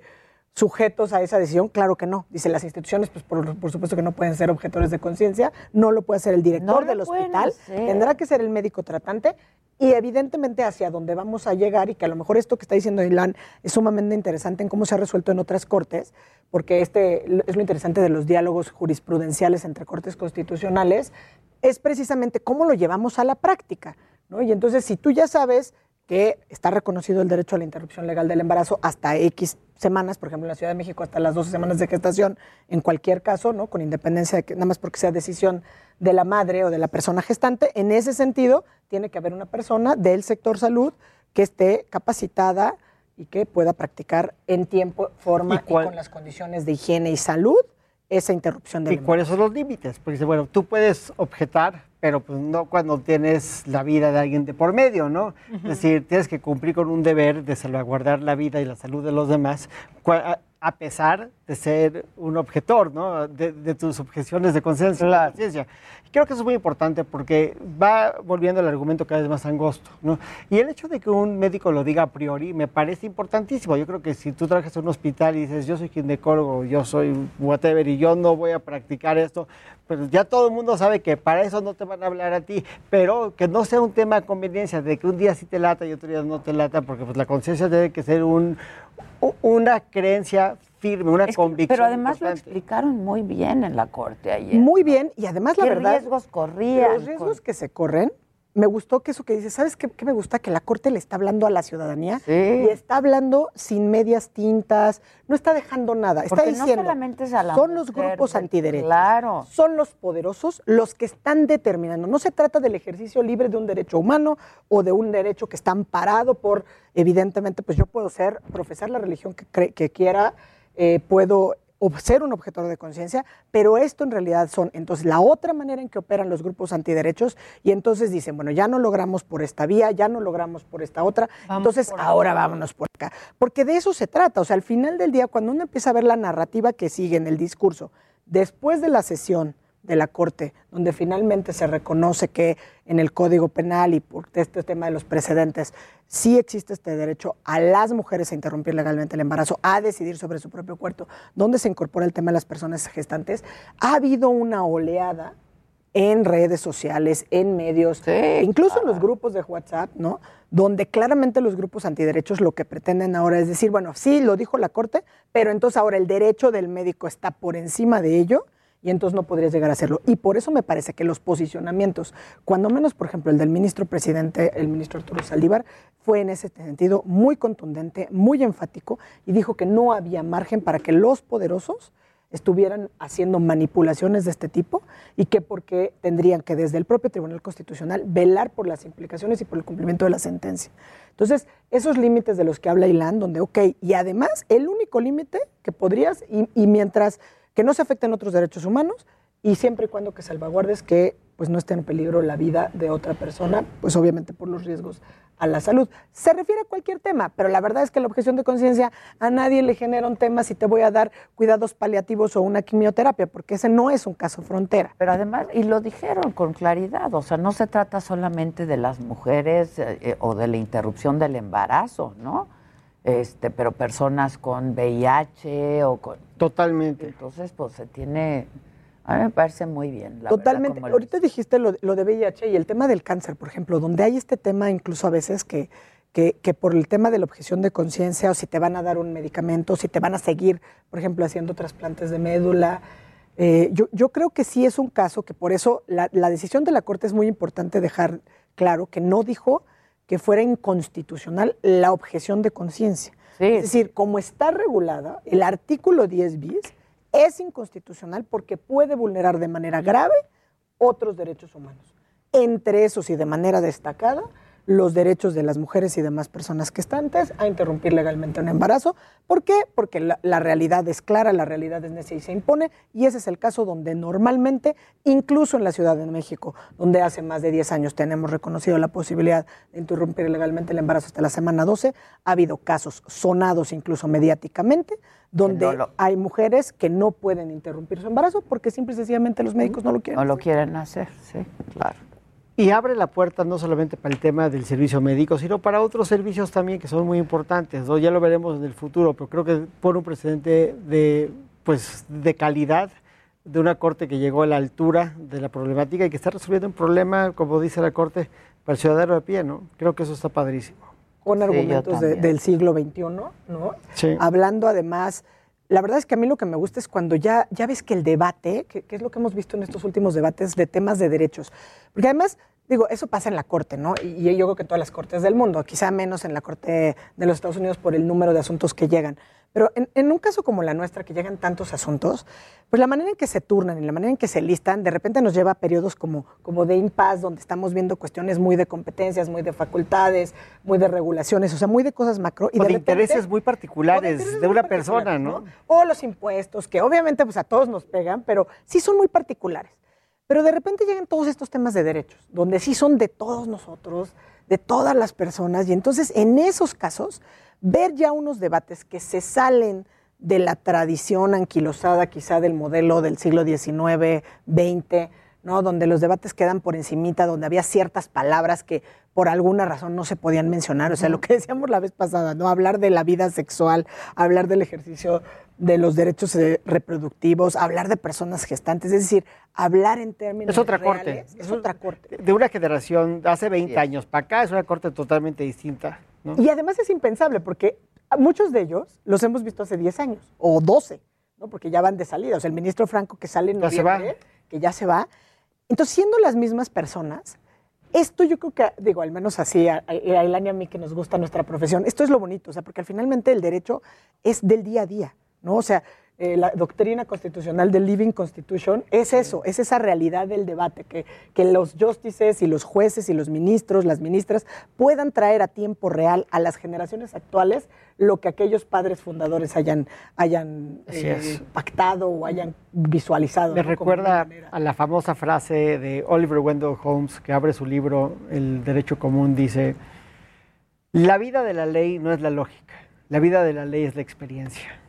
sujetos a esa decisión? Claro que no. Dice, las instituciones, pues por, por supuesto que no pueden ser objetores de conciencia, no lo puede ser el director No del hospital, hacer. tendrá que ser el médico tratante y evidentemente hacia dónde vamos a llegar y que a lo mejor esto que está diciendo Ilan es sumamente interesante en cómo se ha resuelto en otras cortes, porque este es lo interesante de los diálogos jurisprudenciales entre cortes constitucionales, es precisamente cómo lo llevamos a la práctica. ¿no? Y entonces, si tú ya sabes que está reconocido el derecho a la interrupción legal del embarazo hasta X semanas, por ejemplo, en la Ciudad de México hasta las 12 semanas de gestación, en cualquier caso, ¿no? con independencia de que nada más porque sea decisión de la madre o de la persona gestante, en ese sentido tiene que haber una persona del sector salud que esté capacitada y que pueda practicar en tiempo, forma y, con las condiciones de higiene y salud esa interrupción del ¿Y cuáles son los límites? Porque bueno, tú puedes objetar, pero pues no cuando tienes la vida de alguien de por medio, ¿no? Es decir, tienes que cumplir con un deber de salvaguardar la vida y la salud de los demás, a pesar de ser un objetor, ¿no? De, de tus objeciones de conciencia. Y creo que eso es muy importante porque va volviendo el argumento cada vez más angosto, ¿no? Y el hecho de que un médico lo diga a priori me parece importantísimo. Yo creo que si tú trabajas en un hospital y dices, yo soy ginecólogo, yo soy whatever y yo no voy a practicar esto, pues ya todo el mundo sabe que para eso no te van a hablar a ti, pero que no sea un tema de conveniencia, de que un día sí te lata y otro día no te lata, porque pues la conciencia debe que ser un, una creencia firme, una convicción. Pero además lo explicaron muy bien en la corte ayer. Muy bien, y además la ¿Qué verdad. riesgos corrían? Los riesgos que se corren. Me gustó que eso que dice, ¿sabes qué, qué me gusta? Que la Corte le está hablando a la ciudadanía y está hablando sin medias tintas, no está dejando nada. Está Porque no diciendo, solamente es a la son los mujer, grupos de- antiderechos, claro. son los poderosos los que están determinando. No se trata del ejercicio libre de un derecho humano o de un derecho que está amparado por, evidentemente, pues yo puedo ser, profesar la religión que, que quiera, eh, puedo ser un objetor de conciencia, pero esto en realidad son entonces la otra manera en que operan los grupos antiderechos y entonces dicen, bueno, ya no logramos por esta vía, ya no logramos por esta otra, entonces ahora vámonos por acá. Porque de eso se trata, o sea, al final del día, cuando uno empieza a ver la narrativa que sigue en el discurso, después de la sesión de la Corte, donde finalmente se reconoce que en el Código Penal y por este tema de los precedentes, sí existe este derecho a las mujeres a interrumpir legalmente el embarazo, a decidir sobre su propio cuerpo, donde se incorpora el tema de las personas gestantes, ha habido una oleada en redes sociales, en medios, incluso en los grupos de WhatsApp, ¿no? Donde claramente los grupos antiderechos lo que pretenden ahora es decir, bueno, sí, lo dijo la Corte, pero entonces ahora el derecho del médico está por encima de ello y entonces no podrías llegar a hacerlo. Y por eso me parece que los posicionamientos, cuando menos, por ejemplo, el del ministro presidente, el ministro Arturo Saldívar, fue en ese sentido muy contundente, muy enfático y dijo que no había margen para que los poderosos estuvieran haciendo manipulaciones de este tipo y que porque tendrían que desde el propio Tribunal Constitucional velar por las implicaciones y por el cumplimiento de la sentencia. Entonces, esos límites de los que habla Ilan, donde, ok, y además el único límite que podrías, y, y mientras que no se afecten otros derechos humanos, y siempre y cuando que salvaguardes que pues no esté en peligro la vida de otra persona, pues obviamente por los riesgos a la salud. Se refiere a cualquier tema, pero la verdad es que la objeción de conciencia a nadie le genera un tema si te voy a dar cuidados paliativos o una quimioterapia, porque ese no es un caso frontera. Pero además, y lo dijeron con claridad, o sea, no se trata solamente de las mujeres eh, eh, o de la interrupción del embarazo, ¿no? Este, pero personas con VIH o con... Totalmente. Entonces, pues se tiene... A mí me parece muy bien. La Totalmente. Verdad, como lo- Ahorita dijiste lo, lo de VIH y el tema del cáncer, por ejemplo, donde hay este tema incluso a veces que, que, que por el tema de la objeción de conciencia o si te van a dar un medicamento, si te van a seguir, por ejemplo, haciendo trasplantes de médula. eh, yo, yo creo que sí es un caso que por eso la, la decisión de la Corte es muy importante dejar claro que no dijo que fuera inconstitucional la objeción de conciencia. Es decir, como está regulada, el artículo 10 bis es inconstitucional porque puede vulnerar de manera grave otros derechos humanos. Entre esos y de manera destacada, los derechos de las mujeres y demás personas gestantes a interrumpir legalmente un embarazo. ¿Por qué? Porque la, la realidad es clara, la realidad es necia y se impone, y ese es el caso donde normalmente, incluso en la Ciudad de México, donde hace más de 10 años tenemos reconocido la posibilidad de interrumpir legalmente el embarazo hasta la semana 12, ha habido casos sonados incluso mediáticamente, donde no lo- hay mujeres que no pueden interrumpir su embarazo porque simple y sencillamente los médicos no lo quieren. No lo quieren hacer, sí, claro. Y abre la puerta no solamente para el tema del servicio médico, sino para otros servicios también que son muy importantes. ¿no? Ya lo veremos en el futuro, pero creo que pone un precedente de, pues, de calidad de una corte que llegó a la altura de la problemática y que está resolviendo un problema, como dice la corte, para el ciudadano de pie, ¿no? Creo que eso está padrísimo. con Sí, argumentos de- también. del siglo XXI, ¿no? Sí. Hablando además, la verdad es que a mí lo que me gusta es cuando ya, ya ves que el debate, que, que es lo que hemos visto en estos últimos debates de temas de derechos, porque además, digo, eso pasa en la Corte, ¿no? Y, y yo creo que en todas las Cortes del mundo, quizá menos en la Corte de los Estados Unidos por el número de asuntos que llegan. Pero en, en un caso como la nuestra, que llegan tantos asuntos, pues la manera en que se turnan y la manera en que se listan, de repente nos lleva a periodos como, como de impasse, donde estamos viendo cuestiones muy de competencias, muy de facultades, muy de regulaciones, o sea, muy de cosas macro. Y O de, repente- intereses muy particulares intereses de una persona, particulares, ¿no? O los impuestos, que obviamente pues a todos nos pegan, pero sí son muy particulares. Pero de repente llegan todos estos temas de derechos, donde sí son de todos nosotros, de todas las personas, y entonces en esos casos, ver ya unos debates que se salen de la tradición anquilosada quizá del modelo del siglo XIX, XX, ¿no? donde los debates quedan por encimita, donde había ciertas palabras que por alguna razón no se podían mencionar, o sea, lo que decíamos la vez pasada, ¿no? Hablar de la vida sexual, hablar del ejercicio de los derechos eh, reproductivos, hablar de personas gestantes, es decir, hablar en términos Es otra reales, corte. Es otra corte. De una generación, hace 20 años para acá, es una corte totalmente distinta. ¿no? Y además es impensable porque muchos de ellos los hemos visto hace 10 años o 12, ¿no? porque ya van de salida. O sea, el ministro Franco que sale en Ya se va. noviembre, que ya se va. Entonces, siendo las mismas personas, esto yo creo que, digo, al menos así, a, Ilana y a mí que nos gusta nuestra profesión, esto es lo bonito, o sea, porque finalmente el derecho es del día a día, ¿no? O sea, eh, la doctrina constitucional del Living Constitution es eso, es esa realidad del debate, que, que los justices y los jueces y los ministros, las ministras, puedan traer a tiempo real a las generaciones actuales lo que aquellos padres fundadores hayan, hayan eh, pactado o hayan visualizado. Me recuerda a la famosa frase de Oliver Wendell Holmes, que abre su libro El Derecho Común, dice, la vida de la ley no es la lógica, la vida de la ley es la experiencia.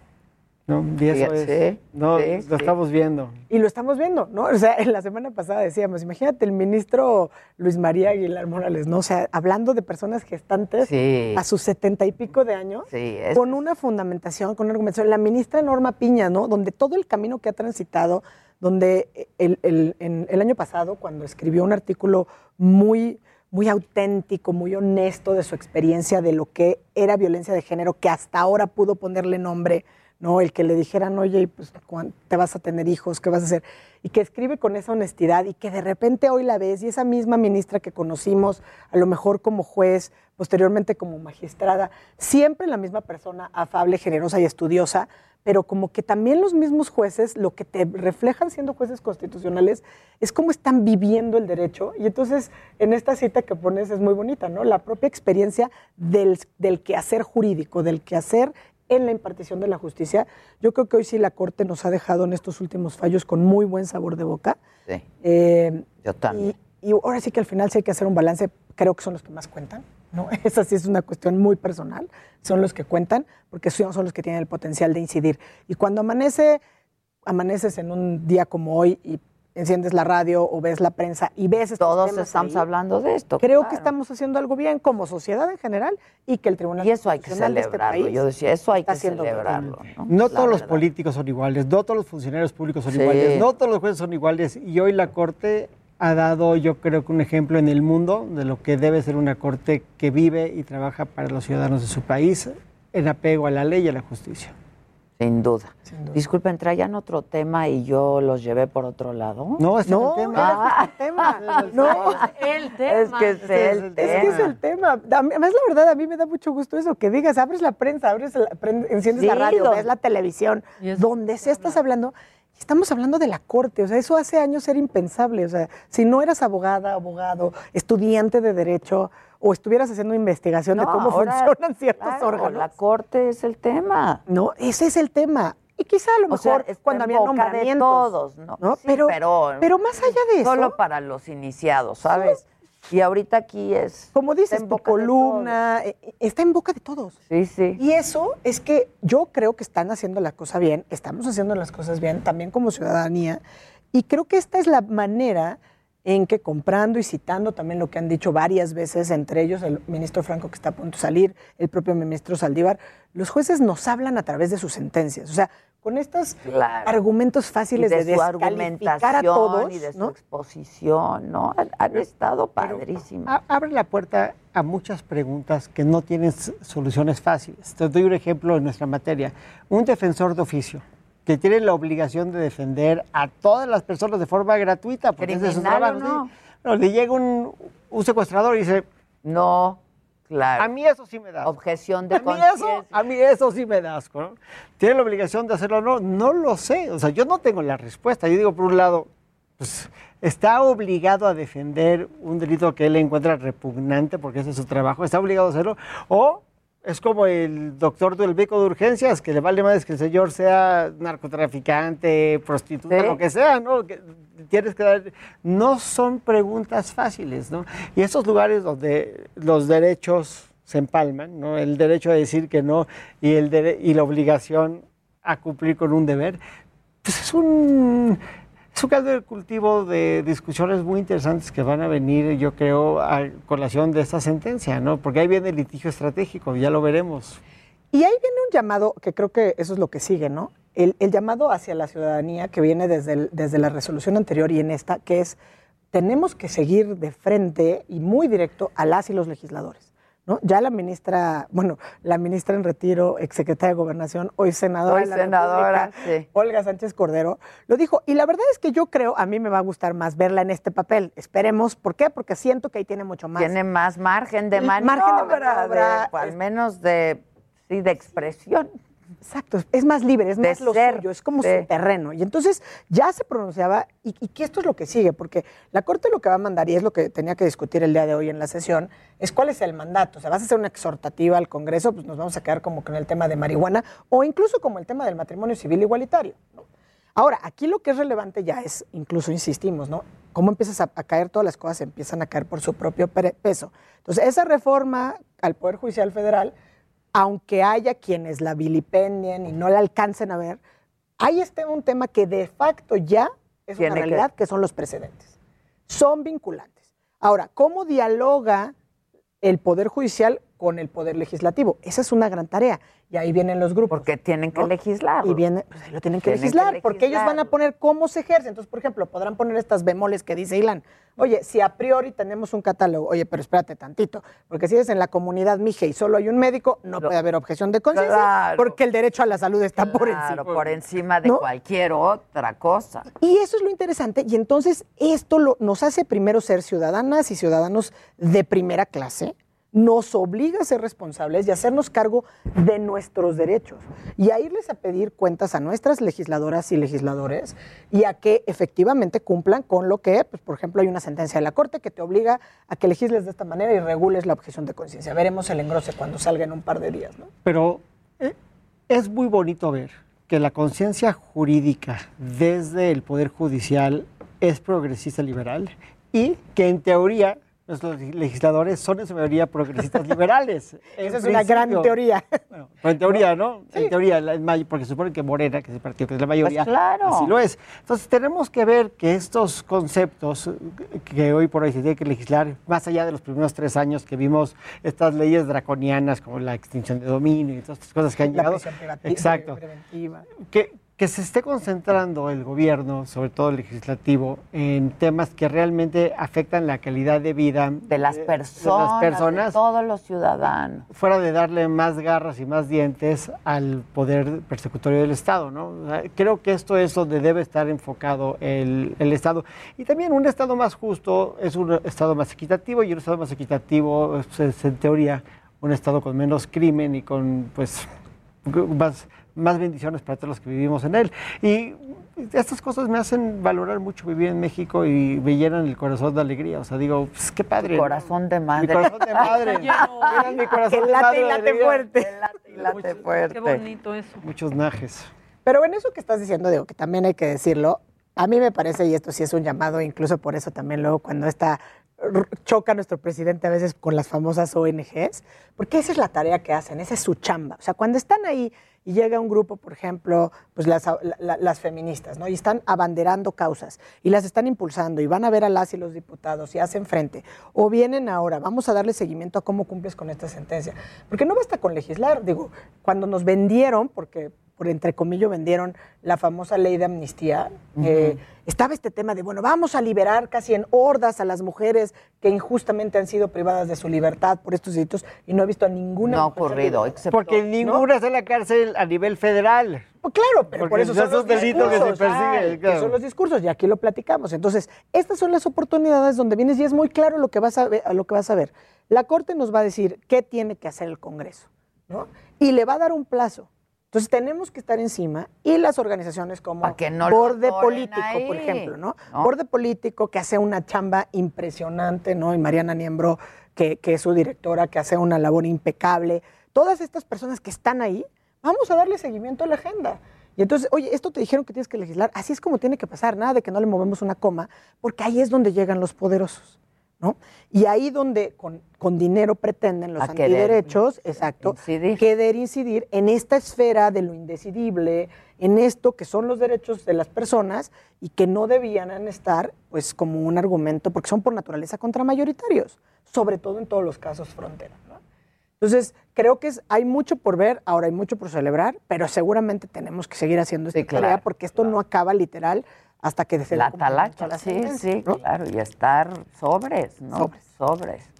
¿No? Y eso Fíjate, es, no, sí, lo sí. estamos viendo. Y lo estamos viendo, ¿no? O sea, en la semana pasada decíamos, imagínate el ministro Luis María Aguilar Morales, ¿no? O sea, hablando de personas gestantes Sí. a sus setenta y pico de años, Sí, es- con una fundamentación, con una argumentación. La ministra Norma Piña, ¿no? Donde todo el camino que ha transitado, donde el, el- en- el año pasado, cuando escribió un artículo muy muy auténtico, muy honesto de su experiencia de lo que era violencia de género, que hasta ahora pudo ponerle nombre, ¿no? El que le dijeran, oye, pues ¿cuán- te vas a tener hijos, ¿qué vas a hacer? Y que escribe con esa honestidad y que de repente hoy la ves y esa misma ministra que conocimos, a lo mejor como juez, posteriormente como magistrada, siempre la misma persona afable, generosa y estudiosa, pero como que también los mismos jueces lo que te reflejan siendo jueces constitucionales es cómo están viviendo el derecho. Y entonces en esta cita que pones es muy bonita, ¿no? La propia experiencia del, del quehacer jurídico, del quehacer en la impartición de la justicia. Yo creo que hoy sí la Corte nos ha dejado en estos últimos fallos con muy buen sabor de boca. Sí. Eh, Yo también. Y, y ahora sí que al final sí hay que hacer un balance, creo que son los que más cuentan, ¿no? Esa sí es una cuestión muy personal, son los que cuentan, porque son, son los que tienen el potencial de incidir. Y cuando amanece, amaneces en un día como hoy y enciendes la radio o ves la prensa y ves estos Todos temas estamos ahí, hablando de esto. Creo claro. que estamos haciendo algo bien como sociedad en general y que el Tribunal Y eso hay que este celebrarlo. país Yo decía, eso hay que bien. celebrarlo. ¿no? Todos los políticos son iguales, no todos los funcionarios públicos son Sí. iguales, no todos los jueces son iguales. Y hoy la Corte ha dado, yo creo que un ejemplo en el mundo de lo que debe ser una Corte que vive y trabaja para los ciudadanos de su país en apego a la ley y a la justicia. Sin duda. Disculpen, traían otro tema y yo los llevé por otro lado. No, es el tema. justo el tema. No, El tema. Es que es el Es que es el tema. Además, la verdad, a mí me da mucho gusto eso, que digas, abres la prensa, abres la, enciendes la radio, lo- ves la televisión, es- donde sea estás hablando, y estamos hablando de la corte, o sea, eso hace años era impensable, o sea, si no eras abogada, abogado, estudiante de derecho, o estuvieras haciendo investigación de cómo ahora, funcionan ciertos claro, órganos. La corte es el tema. No, ese es el tema. Y quizá a lo O sea, mejor está cuando había boca de nombramientos. todos, ¿no? ¿no? Sí, pero, pero, pero más allá de eso. Solo para los iniciados, ¿sabes? Y ahorita aquí es. Como dices, tu columna eh, eh, está en boca de todos. Sí, sí. Y eso es que yo creo que están haciendo la cosa bien, estamos haciendo las cosas bien, también como ciudadanía, y creo que esta es la manera en que comprando y citando también lo que han dicho varias veces, entre ellos el ministro Franco que está a punto de salir, el propio ministro Saldívar, los jueces nos hablan a través de sus sentencias. O sea, con estos Claro. argumentos fáciles y de, de, su descalificar a argumentación todos, y de su ¿no? exposición, ¿no? Han, han estado abre la puerta a muchas preguntas que no tienen soluciones fáciles. Te doy un ejemplo en nuestra materia. Un defensor de oficio que tiene la obligación de defender a todas las personas de forma gratuita, porque ese es su ¿Criminal o trabajo. no? le llega un, un secuestrador y dice, No, claro. a mí eso sí me da. Objeción de A mí, eso, conciencia. a mí eso sí me da asco, ¿no? ¿Tiene la obligación de hacerlo o no? No lo sé. O sea, yo no tengo la respuesta. Yo digo, por un lado, pues, está obligado a defender un delito que él encuentra repugnante porque ese es su trabajo. Está obligado a hacerlo. O es como el doctor del beco de urgencias, que le vale más que el señor sea narcotraficante, prostituta, Sí. lo que sea, ¿no? Que tienes que dar... No son preguntas fáciles, ¿no? Y esos lugares donde los derechos se empalman, ¿no? El derecho a decir que no y, el y la obligación a cumplir con un deber, pues es un, es un caldo de cultivo de discusiones muy interesantes que van a venir, yo creo, a colación de esta sentencia, ¿no? Porque ahí viene el litigio estratégico, ya lo veremos. Y ahí viene un llamado, que creo que eso es lo que sigue, ¿no? El, llamado hacia la ciudadanía que viene desde, desde la resolución anterior y en esta, que es, tenemos que seguir de frente y muy directo a las y los legisladores. ¿No? Ya la ministra, bueno, la ministra en retiro, exsecretaria de Gobernación, hoy senadora, Hoy senadora, sí. Olga Sánchez Cordero, lo dijo. Y la verdad es que yo creo, a mí me va a gustar más verla en este papel. Esperemos. ¿Por qué? Porque siento que ahí tiene mucho más. Tiene más margen de maniobra, margen de maniobra, de- al menos de, sí, de expresión. Exacto, es más libre, es De más lo ser, suyo, es como su terreno. Y entonces ya se pronunciaba, y, y que esto es lo que sigue, porque la Corte lo que va a mandar, y es lo que tenía que discutir el día de hoy en la sesión, es cuál es el mandato. O sea, vas a hacer una exhortativa al Congreso, pues nos vamos a quedar como con el tema de marihuana, o incluso como el tema del matrimonio civil igualitario. ¿no? Ahora, aquí lo que es relevante ya es, incluso insistimos, ¿no? Cómo empiezas a, a caer, todas las cosas empiezan a caer por su propio peso. Entonces, esa reforma al Poder Judicial Federal, aunque haya quienes la vilipendien y no la alcancen a ver, hay este un tema que de facto ya es Tiene una que- realidad, que... son los precedentes. Son vinculantes. Ahora, ¿cómo dialoga el Poder Judicial con el Poder Legislativo? Esa es una gran tarea. Y ahí vienen los grupos. Porque tienen que legislar. Y viene, pues ahí lo tienen que Tienen que legislar, porque ellos van a poner cómo se ejerce. Entonces, por ejemplo, podrán poner estas bemoles que dice Ilan. Oye, si a priori tenemos un catálogo, oye, pero espérate tantito, porque si eres en la comunidad mije y solo hay un médico, no puede haber objeción de conciencia, Claro. porque el derecho a la salud está por encima. por encima de ¿No? cualquier otra cosa. Y eso es lo interesante. Y entonces esto lo- nos hace primero ser ciudadanas y ciudadanos de primera clase, nos obliga a ser responsables y a hacernos cargo de nuestros derechos y a irles a pedir cuentas a nuestras legisladoras y legisladores y a que efectivamente cumplan con lo que, pues, por ejemplo, hay una sentencia de la Corte que te obliga a que legisles de esta manera y regules la objeción de conciencia. Veremos el engrose cuando salga en un par de días. ¿no? Pero eh, es muy bonito ver que la conciencia jurídica desde el Poder Judicial es progresista liberal y que en teoría nuestros legisladores son en su mayoría progresistas liberales. Esa es una gran teoría. Pero en teoría, ¿no? En teoría, porque se supone que Morena, que es el partido que es la mayoría, Pues claro. así lo es. Entonces tenemos que ver que estos conceptos que hoy por hoy se tiene que legislar, más allá de los primeros tres años que vimos estas leyes draconianas como la extinción de dominio y todas estas cosas que han La llegado. prisión Exacto. preventiva. Que, que se esté concentrando el gobierno, sobre todo el legislativo, en temas que realmente afectan la calidad de vida De las de personas, las personas de todos los ciudadanos. fuera de darle más garras y más dientes al poder persecutorio del Estado. ¿no? Creo que esto es donde debe estar enfocado el, el Estado. Y también un Estado más justo es un Estado más equitativo y un Estado más equitativo es, es, en teoría un Estado con menos crimen y con pues más, más bendiciones para todos los que vivimos en él. Y estas cosas me hacen valorar mucho vivir en México y me llenan el corazón de alegría. O sea, digo, pues, qué padre. ¿no? Corazón de madre. Mi corazón de madre. Llenan mi corazón Que de late madre y de late alegría. fuerte. Late fuerte. Qué bonito eso. Muchos najes. Pero en eso que estás diciendo, digo, que también hay que decirlo, a mí me parece, y esto sí es un llamado, incluso por eso también luego cuando está choca nuestro presidente a veces con las famosas ONGs, porque esa es la tarea que hacen, esa es su chamba. O sea, cuando están ahí y llega un grupo, por ejemplo, pues las, la- la- las feministas, ¿no? Y están abanderando causas y las están impulsando y van a ver a las y los diputados y hacen frente. O vienen ahora, vamos a darle seguimiento a cómo cumples con esta sentencia. Porque no basta con legislar, digo, cuando nos vendieron, porque por entre comillas vendieron la famosa ley de amnistía, eh, estaba este tema de, bueno, vamos a liberar casi en hordas a las mujeres que injustamente han sido privadas de su libertad por estos delitos y no he visto a ninguna No ha ocurrido, excepto- Porque ninguna está en la cárcel a nivel federal. Pues claro, pero Porque por eso son esos los delitos que se persiguen, ay, claro. que son los discursos y aquí lo platicamos. Entonces, estas son las oportunidades donde vienes y es muy claro lo que vas a ver, a lo que vas a ver. La Corte nos va a decir qué tiene que hacer el Congreso, ¿no? Y le va a dar un plazo. Entonces tenemos que estar encima y las organizaciones como que no Borde Político, por ejemplo, ¿no? ¿no? Borde Político que hace una chamba impresionante, ¿no? Y Mariana Niembro, que, que es su directora, que hace una labor impecable. Todas estas personas que están ahí, vamos a darle seguimiento a la agenda. Y entonces, oye, esto te dijeron que tienes que legislar, así es como tiene que pasar, nada de que no le movemos una coma, porque ahí es donde llegan los poderosos. ¿No? Y ahí donde con, con dinero pretenden los A querer antiderechos, exacto, querer incidir en esta esfera de lo indecidible, en esto que son los derechos de las personas y que no debían estar pues como un argumento, porque son por naturaleza contramayoritarios, sobre todo en todos los casos frontera. ¿no? Entonces, creo que es, hay mucho por ver, ahora hay mucho por celebrar, pero seguramente tenemos que seguir haciendo esta claro, tarea porque esto no acaba literal hasta que se La talacha, la sí, sí, ¿no? claro, y estar sobres, ¿no? Sobres. Sobres.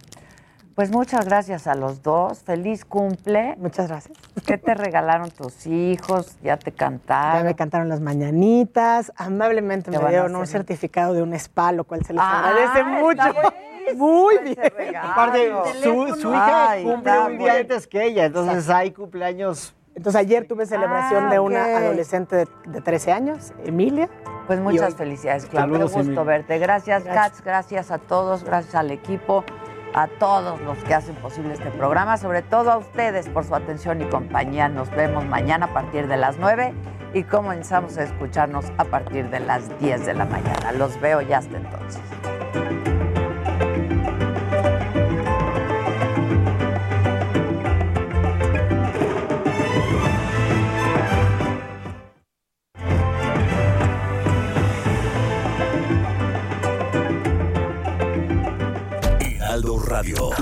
Pues muchas gracias a los dos, feliz cumple. Muchas gracias. ¿Qué te regalaron tus hijos? ¿Ya te cantaron? Ya me cantaron las mañanitas, amablemente Te me dieron un certificado de un spa, lo cual se les Ah, agradece mucho. Muy bien. Aparte, su, su hija Ay, cumple un día antes que ella, entonces hay cumpleaños. Entonces ayer tuve celebración Ah, de una ok. adolescente de, de 13 años, Emilia. Pues muchas hoy- felicidades, Claudio. Qué gusto Emilia. verte. Gracias, Gracias. Katz. Gracias a todos. Gracias al equipo, a todos los que hacen posible este programa. Sobre todo a ustedes por su atención y compañía. Nos vemos mañana a partir de las 9 y comenzamos a escucharnos a partir de las 10 de la mañana. Los veo ya hasta entonces.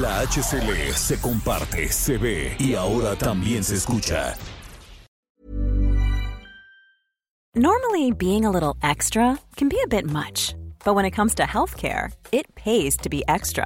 La HCL se comparte, se ve y ahora también se escucha. Normally, being a little extra can be a bit much, but when it comes to healthcare, it pays to be extra.